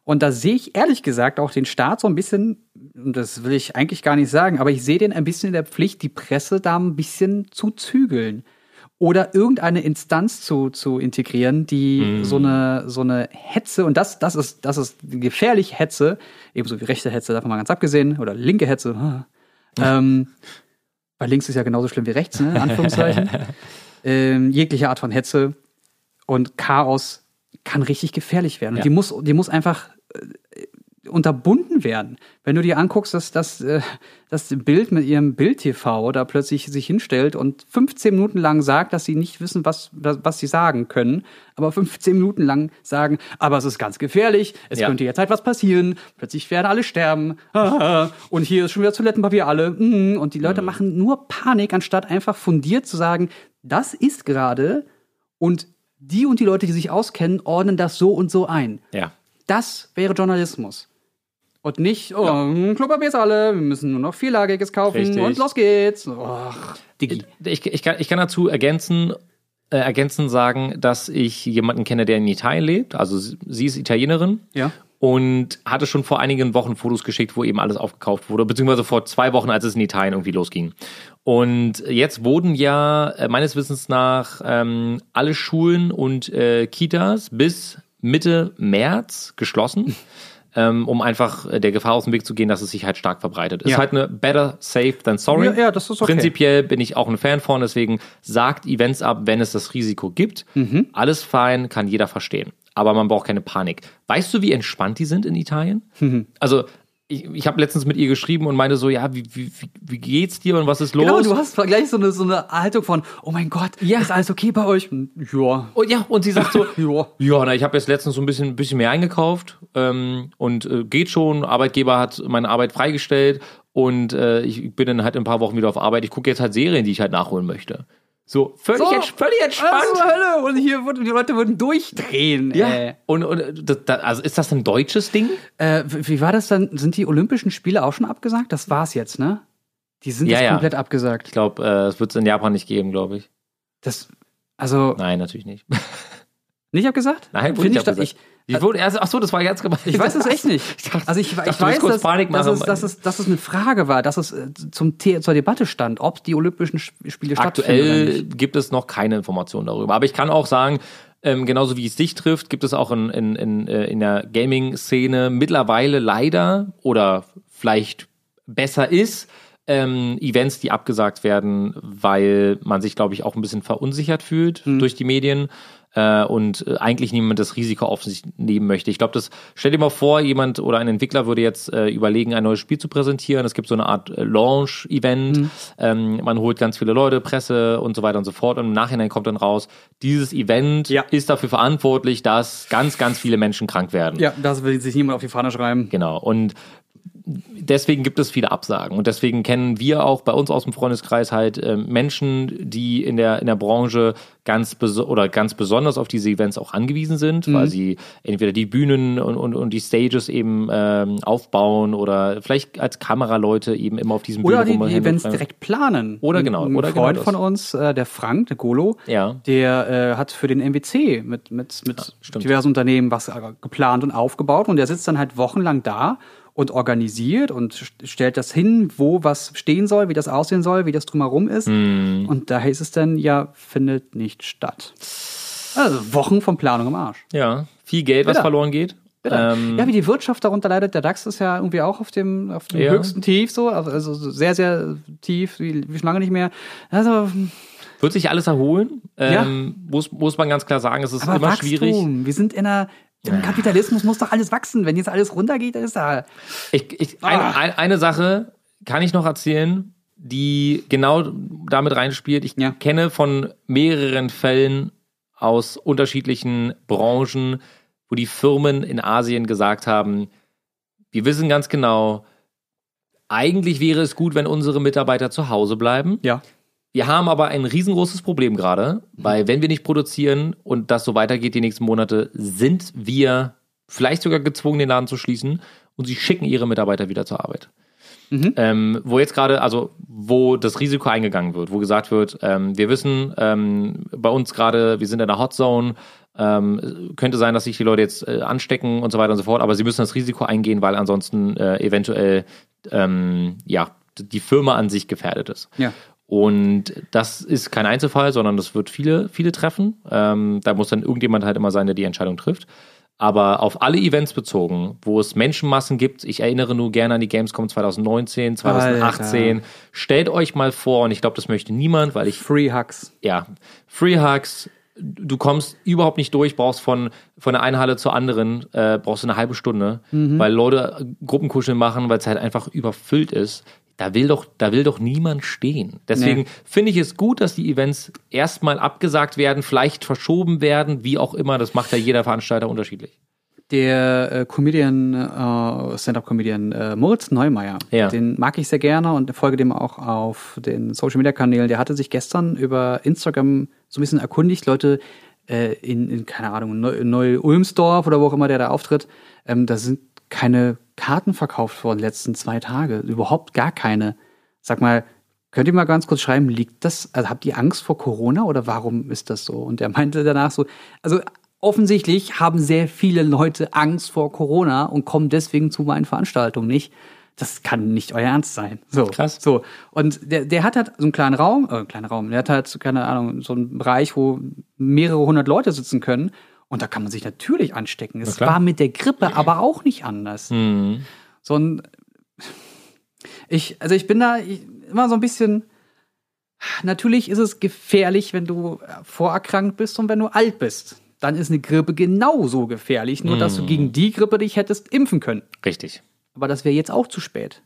Und da sehe ich ehrlich gesagt auch den Staat so ein bisschen, und das will ich eigentlich gar nicht sagen, aber ich sehe den ein bisschen in der Pflicht, die Presse da ein bisschen zu zügeln. Oder irgendeine Instanz zu, zu integrieren, die so eine, so eine Hetze, und das, das ist, das ist gefährlich Hetze, ebenso wie rechte Hetze, davon mal ganz abgesehen, oder linke Hetze, ähm, weil links ist ja genauso schlimm wie rechts, ne, in Anführungszeichen. ähm, jegliche Art von Hetze und Chaos kann richtig gefährlich werden. Und Ja. die muss, die muss einfach äh, unterbunden werden. Wenn du dir anguckst, dass das, äh, das Bild mit ihrem Bild-TV da plötzlich sich hinstellt und 15 Minuten lang sagt, dass sie nicht wissen, was, was, sie sagen können, aber 15 Minuten lang sagen, aber es ist ganz gefährlich, es Ja. könnte jetzt halt was passieren, plötzlich werden alle sterben, und hier ist schon wieder Toilettenpapier alle, mm, und die Leute machen nur Panik, anstatt einfach fundiert zu sagen, das ist gerade und die und die Leute, die sich auskennen, ordnen das so und so ein. Ja. Das wäre Journalismus. Und nicht, oh, ja. Klopapier ist alle, wir müssen nur noch vierlagiges kaufen Richtig. und los geht's. Digi. Ich, ich, kann, ich kann dazu ergänzen, äh, ergänzend sagen, dass ich jemanden kenne, der in Italien lebt. Also sie sie ist Italienerin. Ja. Und hatte schon vor einigen Wochen Fotos geschickt, wo eben alles aufgekauft wurde, beziehungsweise vor zwei Wochen, als es in Italien irgendwie losging. Und jetzt wurden ja äh, meines Wissens nach ähm, alle Schulen und äh, Kitas bis Mitte März geschlossen. ähm, um einfach äh, der Gefahr aus dem Weg zu gehen, dass es sich halt stark verbreitet. Ist Ja. halt eine better safe than sorry. Ja, ja, das ist okay. Prinzipiell bin ich auch ein Fan von, deswegen sagt Events ab, wenn es das Risiko gibt. Mhm. Alles fein, kann jeder verstehen. Aber man braucht keine Panik. Weißt du, wie entspannt die sind in Italien? Mhm. Also, ich, ich habe letztens mit ihr geschrieben und meinte so, ja, wie, wie, wie- wie geht's dir und was ist los? Genau, du hast gleich so eine, so eine Haltung von, oh mein Gott, Ja. ist alles okay bei euch? Hm, Ja. und ja, und sie sagt so, Ja. ja, na, ich habe jetzt letztens so ein bisschen, bisschen mehr eingekauft ähm, und äh, geht schon. Arbeitgeber hat meine Arbeit freigestellt und äh, ich bin dann halt in ein paar Wochen wieder auf Arbeit. Ich gucke jetzt halt Serien, die ich halt nachholen möchte. So, völlig, So. ents völlig entspannt. Zur Hölle? Und hier würden die Leute würden durchdrehen. Ja. Äh. Und, und das, das, also ist das ein deutsches Ding? Äh, wie war das dann? Sind die Olympischen Spiele auch schon abgesagt? Das war's jetzt, ne? Die sind Ja, jetzt ja. komplett abgesagt. Ich glaube, äh, es wird es in Japan nicht geben, glaube ich. Das, also, Nein, natürlich nicht. nicht abgesagt? Nein, wurde Finde nicht ich, abgesagt. ich, Ich wurde erst, ach so, das war ganz gemein. Ich weiß es echt nicht. Ich dachte- Also ich, ich, dachte, weiß, dass, Panik dass, es, dass, es, dass es eine Frage war, dass es äh, zum zur Debatte stand, ob die Olympischen Sp- Spiele stattfinden Aktuell gibt es noch keine Informationen darüber. Aber ich kann auch sagen, ähm, genauso wie es dich trifft, gibt es auch in, in, in, äh, in der Gaming-Szene mittlerweile leider oder vielleicht besser ist, ähm, Events, die abgesagt werden, weil man sich, glaube ich, auch ein bisschen verunsichert fühlt Hm. durch die Medien äh, und äh, eigentlich niemand das Risiko auf sich nehmen möchte. Ich glaube, das stell dir mal vor, jemand oder ein Entwickler würde jetzt äh, überlegen, ein neues Spiel zu präsentieren. Es gibt so eine Art äh, Launch-Event. Mhm. Ähm, man holt ganz viele Leute, Presse und so weiter und so fort. Und im Nachhinein kommt dann raus, dieses Event Ja. ist dafür verantwortlich, dass ganz, ganz viele Menschen krank werden. Ja, das will sich niemand auf die Fahne schreiben. Genau. Und deswegen gibt es viele Absagen und deswegen kennen wir auch bei uns aus dem Freundeskreis halt äh, Menschen, die in der in der Branche ganz oder ganz besonders auf diese Events auch angewiesen sind, Mhm. weil sie entweder die Bühnen und, und, und die Stages eben ähm, aufbauen oder vielleicht als Kameraleute eben immer auf diesem Oder die, rum- die hin- Events äh, direkt planen. Oder genau, Ein oder genau Freund das. von uns, äh, der Frank, der Golo, Ja. der äh, hat für den MWC mit, mit, mit stimmt. diversen Unternehmen was äh, geplant und aufgebaut und der sitzt dann halt wochenlang da und organisiert und st- stellt das hin, wo was stehen soll, wie das aussehen soll, wie das drumherum ist. Mhm. Und da heißt es dann, ja, findet nicht statt. Also Wochen von Planung im Arsch. Ja, viel Geld, was Bitter. verloren geht. Ähm, ja, wie die Wirtschaft darunter leidet, der DAX ist ja irgendwie auch auf dem, auf dem Ja. höchsten Tief, so, also so sehr, sehr tief, wie, wie schon lange nicht mehr. Also, wird sich alles erholen? Ja. Ähm, muss, muss man ganz klar sagen, es ist aber immer Wachstum, schwierig. wir sind in einer, im Kapitalismus muss doch alles wachsen. Wenn jetzt alles runtergeht, dann ist da. Ich, ich, eine, Ah. ein- eine Sache kann ich noch erzählen, die genau damit reinspielt. Ich Ja. kenne von mehreren Fällen aus unterschiedlichen Branchen, wo die Firmen in Asien gesagt haben, wir wissen ganz genau, eigentlich wäre es gut, wenn unsere Mitarbeiter zu Hause bleiben. Ja. Wir haben aber ein riesengroßes Problem gerade, weil wenn wir nicht produzieren und das so weitergeht die nächsten Monate, sind wir vielleicht sogar gezwungen, den Laden zu schließen und sie schicken ihre Mitarbeiter wieder zur Arbeit. Ähm, wo jetzt gerade, also wo das Risiko eingegangen wird, wo gesagt wird, ähm, wir wissen, ähm, bei uns gerade, wir sind in der Hotzone, ähm, könnte sein, dass sich die Leute jetzt äh, anstecken und so weiter und so fort, aber sie müssen das Risiko eingehen, weil ansonsten äh, eventuell ähm, ja die Firma an sich gefährdet ist. Ja. Und das ist kein Einzelfall, sondern das wird viele, viele treffen. Ähm, da muss dann irgendjemand halt immer sein, der die Entscheidung trifft. Aber auf alle Events bezogen, wo es Menschenmassen gibt, ich erinnere nur gerne an die Gamescom 2019, 2018, Alter. stellt euch mal vor, und ich glaube, das möchte niemand, weil ich Free Hugs. ja, Free Hugs, du kommst überhaupt nicht durch, brauchst von, von der einen Halle zur anderen, äh, brauchst du eine halbe Stunde, weil Leute Gruppenkuscheln machen, weil es halt einfach überfüllt ist. Da will doch, da will doch niemand stehen. Deswegen Nee. finde ich es gut, dass die Events erstmal abgesagt werden, vielleicht verschoben werden, wie auch immer. Das macht ja jeder Veranstalter unterschiedlich. Der äh, Comedian, äh, Stand-Up-Comedian äh, Moritz Neumeier, Ja. den mag ich sehr gerne und folge dem auch auf den Social-Media-Kanälen. Der hatte sich gestern über Instagram so ein bisschen erkundigt, Leute äh, in, in, keine Ahnung, Neu- Neu-Ulmsdorf oder wo auch immer der da auftritt, ähm, da sind keine Karten verkauft worden letzten zwei Tage. Überhaupt gar keine. Sag mal, könnt ihr mal ganz kurz schreiben, liegt das, also habt ihr Angst vor Corona oder warum ist das so? Und er meinte danach so, also offensichtlich haben sehr viele Leute Angst vor Corona und kommen deswegen zu meinen Veranstaltungen nicht. Das kann nicht euer Ernst sein. So. Krass. So. Und der, der hat halt so einen kleinen Raum, äh, einen kleinen Raum, der hat halt, keine Ahnung, so einen Bereich, wo mehrere hundert Leute sitzen können. Und da kann man sich natürlich anstecken. Es war mit der Grippe aber auch nicht anders. Mhm. So ein, ich, also ich bin da ich, immer so ein bisschen, natürlich ist es gefährlich, wenn du vorerkrankt bist und wenn du alt bist. Dann ist eine Grippe genauso gefährlich, nur dass du gegen die Grippe dich hättest impfen können. Richtig. Aber das wäre jetzt auch zu spät.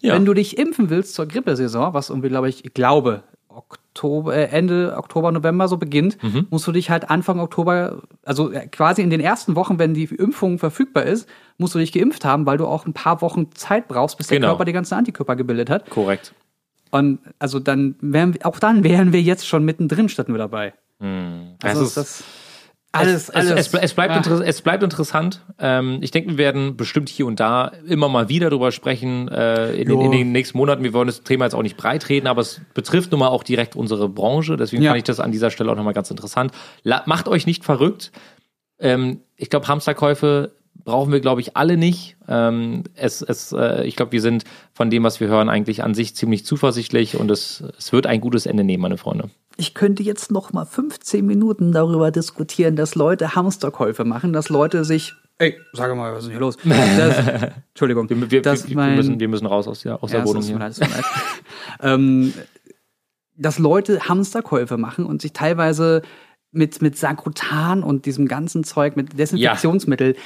Ja. Wenn du dich impfen willst zur Grippesaison, was irgendwie, glaube ich, ich glaube, Oktober, äh, Ende Oktober, November so beginnt, Mhm. musst du dich halt Anfang Oktober, also äh, quasi in den ersten Wochen, wenn die Impfung verfügbar ist, musst du dich geimpft haben, weil du auch ein paar Wochen Zeit brauchst, bis der Genau. Körper die ganzen Antikörper gebildet hat. Korrekt. Und also dann wären auch dann wären wir jetzt schon mittendrin, statt nur dabei. Also Es ist- das alles, es, alles. Es, es, es, bleibt Ah. es bleibt interessant. Ähm, ich denke, wir werden bestimmt hier und da immer mal wieder drüber sprechen äh, in, den, Jo. in den nächsten Monaten. Wir wollen das Thema jetzt auch nicht breit reden, aber es betrifft nun mal auch direkt unsere Branche. Deswegen Ja. fand ich das an dieser Stelle auch nochmal ganz interessant. La macht euch nicht verrückt. Ähm, ich glaube, Hamsterkäufe brauchen wir, glaube ich, alle nicht. Ähm, es, es, äh, ich glaube, wir sind von dem, was wir hören, eigentlich an sich ziemlich zuversichtlich und es, es wird ein gutes Ende nehmen, meine Freunde. ich könnte jetzt noch mal 15 Minuten darüber diskutieren, dass Leute Hamsterkäufe machen, dass Leute sich Ey, sag mal, was ist denn hier los? Das, Entschuldigung, Wir, wir, dass wir, wir, mein, müssen, wir müssen raus aus der, aus der Ja, es Wohnung hier. leid, leid. ähm, dass Leute Hamsterkäufe machen und sich teilweise mit, mit Sakrotan und diesem ganzen Zeug, mit Desinfektionsmittel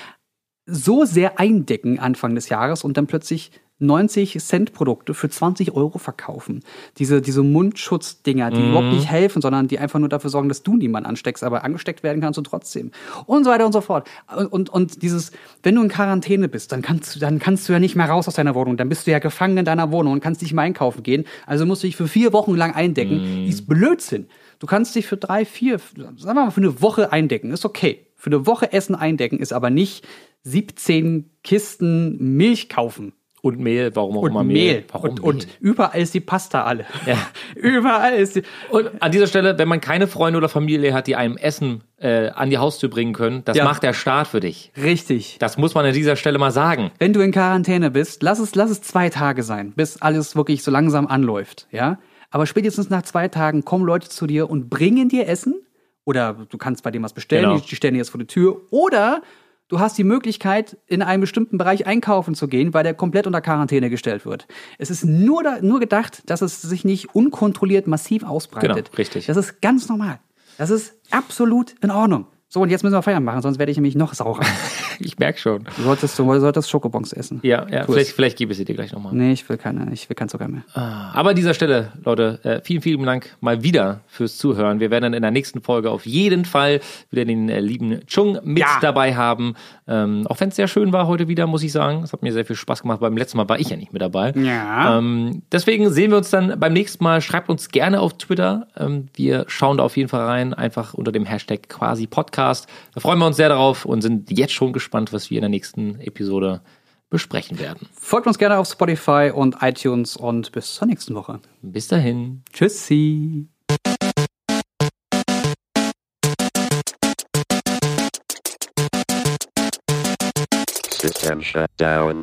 so sehr eindecken Anfang des Jahres und dann plötzlich 90 Cent Produkte für 20 Euro verkaufen. Diese, diese Mundschutzdinger, die überhaupt nicht helfen, sondern die einfach nur dafür sorgen, dass du niemanden ansteckst, aber angesteckt werden kannst du trotzdem. Und so weiter und so fort. Und, und, und dieses, wenn du in Quarantäne bist, dann kannst, du, dann kannst du ja nicht mehr raus aus deiner Wohnung. Dann bist du ja gefangen in deiner Wohnung und kannst nicht mehr einkaufen gehen. Also musst du dich für vier Wochen lang eindecken. Ist Blödsinn. Du kannst dich für drei, vier, sagen wir mal für eine Woche eindecken. Ist okay. Für eine Woche Essen eindecken ist aber nicht 17 Kisten Milch kaufen. Und Mehl, warum auch Und immer Mehl. Warum und, und Mehl? überall ist die Pasta alle. Ja. überall ist die. Und an dieser Stelle, wenn man keine Freunde oder Familie hat, die einem Essen äh, an die Haustür bringen können, das Ja. macht der Staat für dich. Richtig. Das muss man an dieser Stelle mal sagen. Wenn du in Quarantäne bist, lass es, lass es zwei Tage sein, bis alles wirklich so langsam anläuft, ja? Aber spätestens nach zwei Tagen kommen Leute zu dir und bringen dir Essen. Oder du kannst bei dem was bestellen, Genau. die, die stellen dir jetzt vor die Tür. Oder du hast die Möglichkeit, in einem bestimmten Bereich einkaufen zu gehen, weil der komplett unter Quarantäne gestellt wird. Es ist nur, da, nur gedacht, dass es sich nicht unkontrolliert massiv ausbreitet. Genau, richtig. Das ist ganz normal. Das ist absolut in Ordnung. So, und jetzt müssen wir Feierabend machen, sonst werde ich nämlich noch saurer. Ich merke schon. Du solltest, du solltest Schokobons essen. Ja, ja Tu vielleicht, es. vielleicht gebe ich sie dir gleich nochmal. Nee, ich will keine, ich will kein Zucker mehr. Aber an dieser Stelle, Leute, äh, vielen, vielen Dank mal wieder fürs Zuhören. Wir werden dann in der nächsten Folge auf jeden Fall wieder den äh, lieben Chung mit Ja. dabei haben. Ähm, auch wenn es sehr schön war heute wieder, muss ich sagen. Es hat mir sehr viel Spaß gemacht. Beim letzten Mal war ich ja nicht mit dabei. Ja. Ähm, deswegen sehen wir uns dann beim nächsten Mal. Schreibt uns gerne auf Twitter. Ähm, wir schauen da auf jeden Fall rein, einfach unter dem Hashtag quasi Podcast. Da freuen wir uns sehr darauf und sind jetzt schon gespannt, was wir in der nächsten Episode besprechen werden. Folgt uns gerne auf Spotify und iTunes und bis zur nächsten Woche. Bis dahin. Tschüssi. System shut down.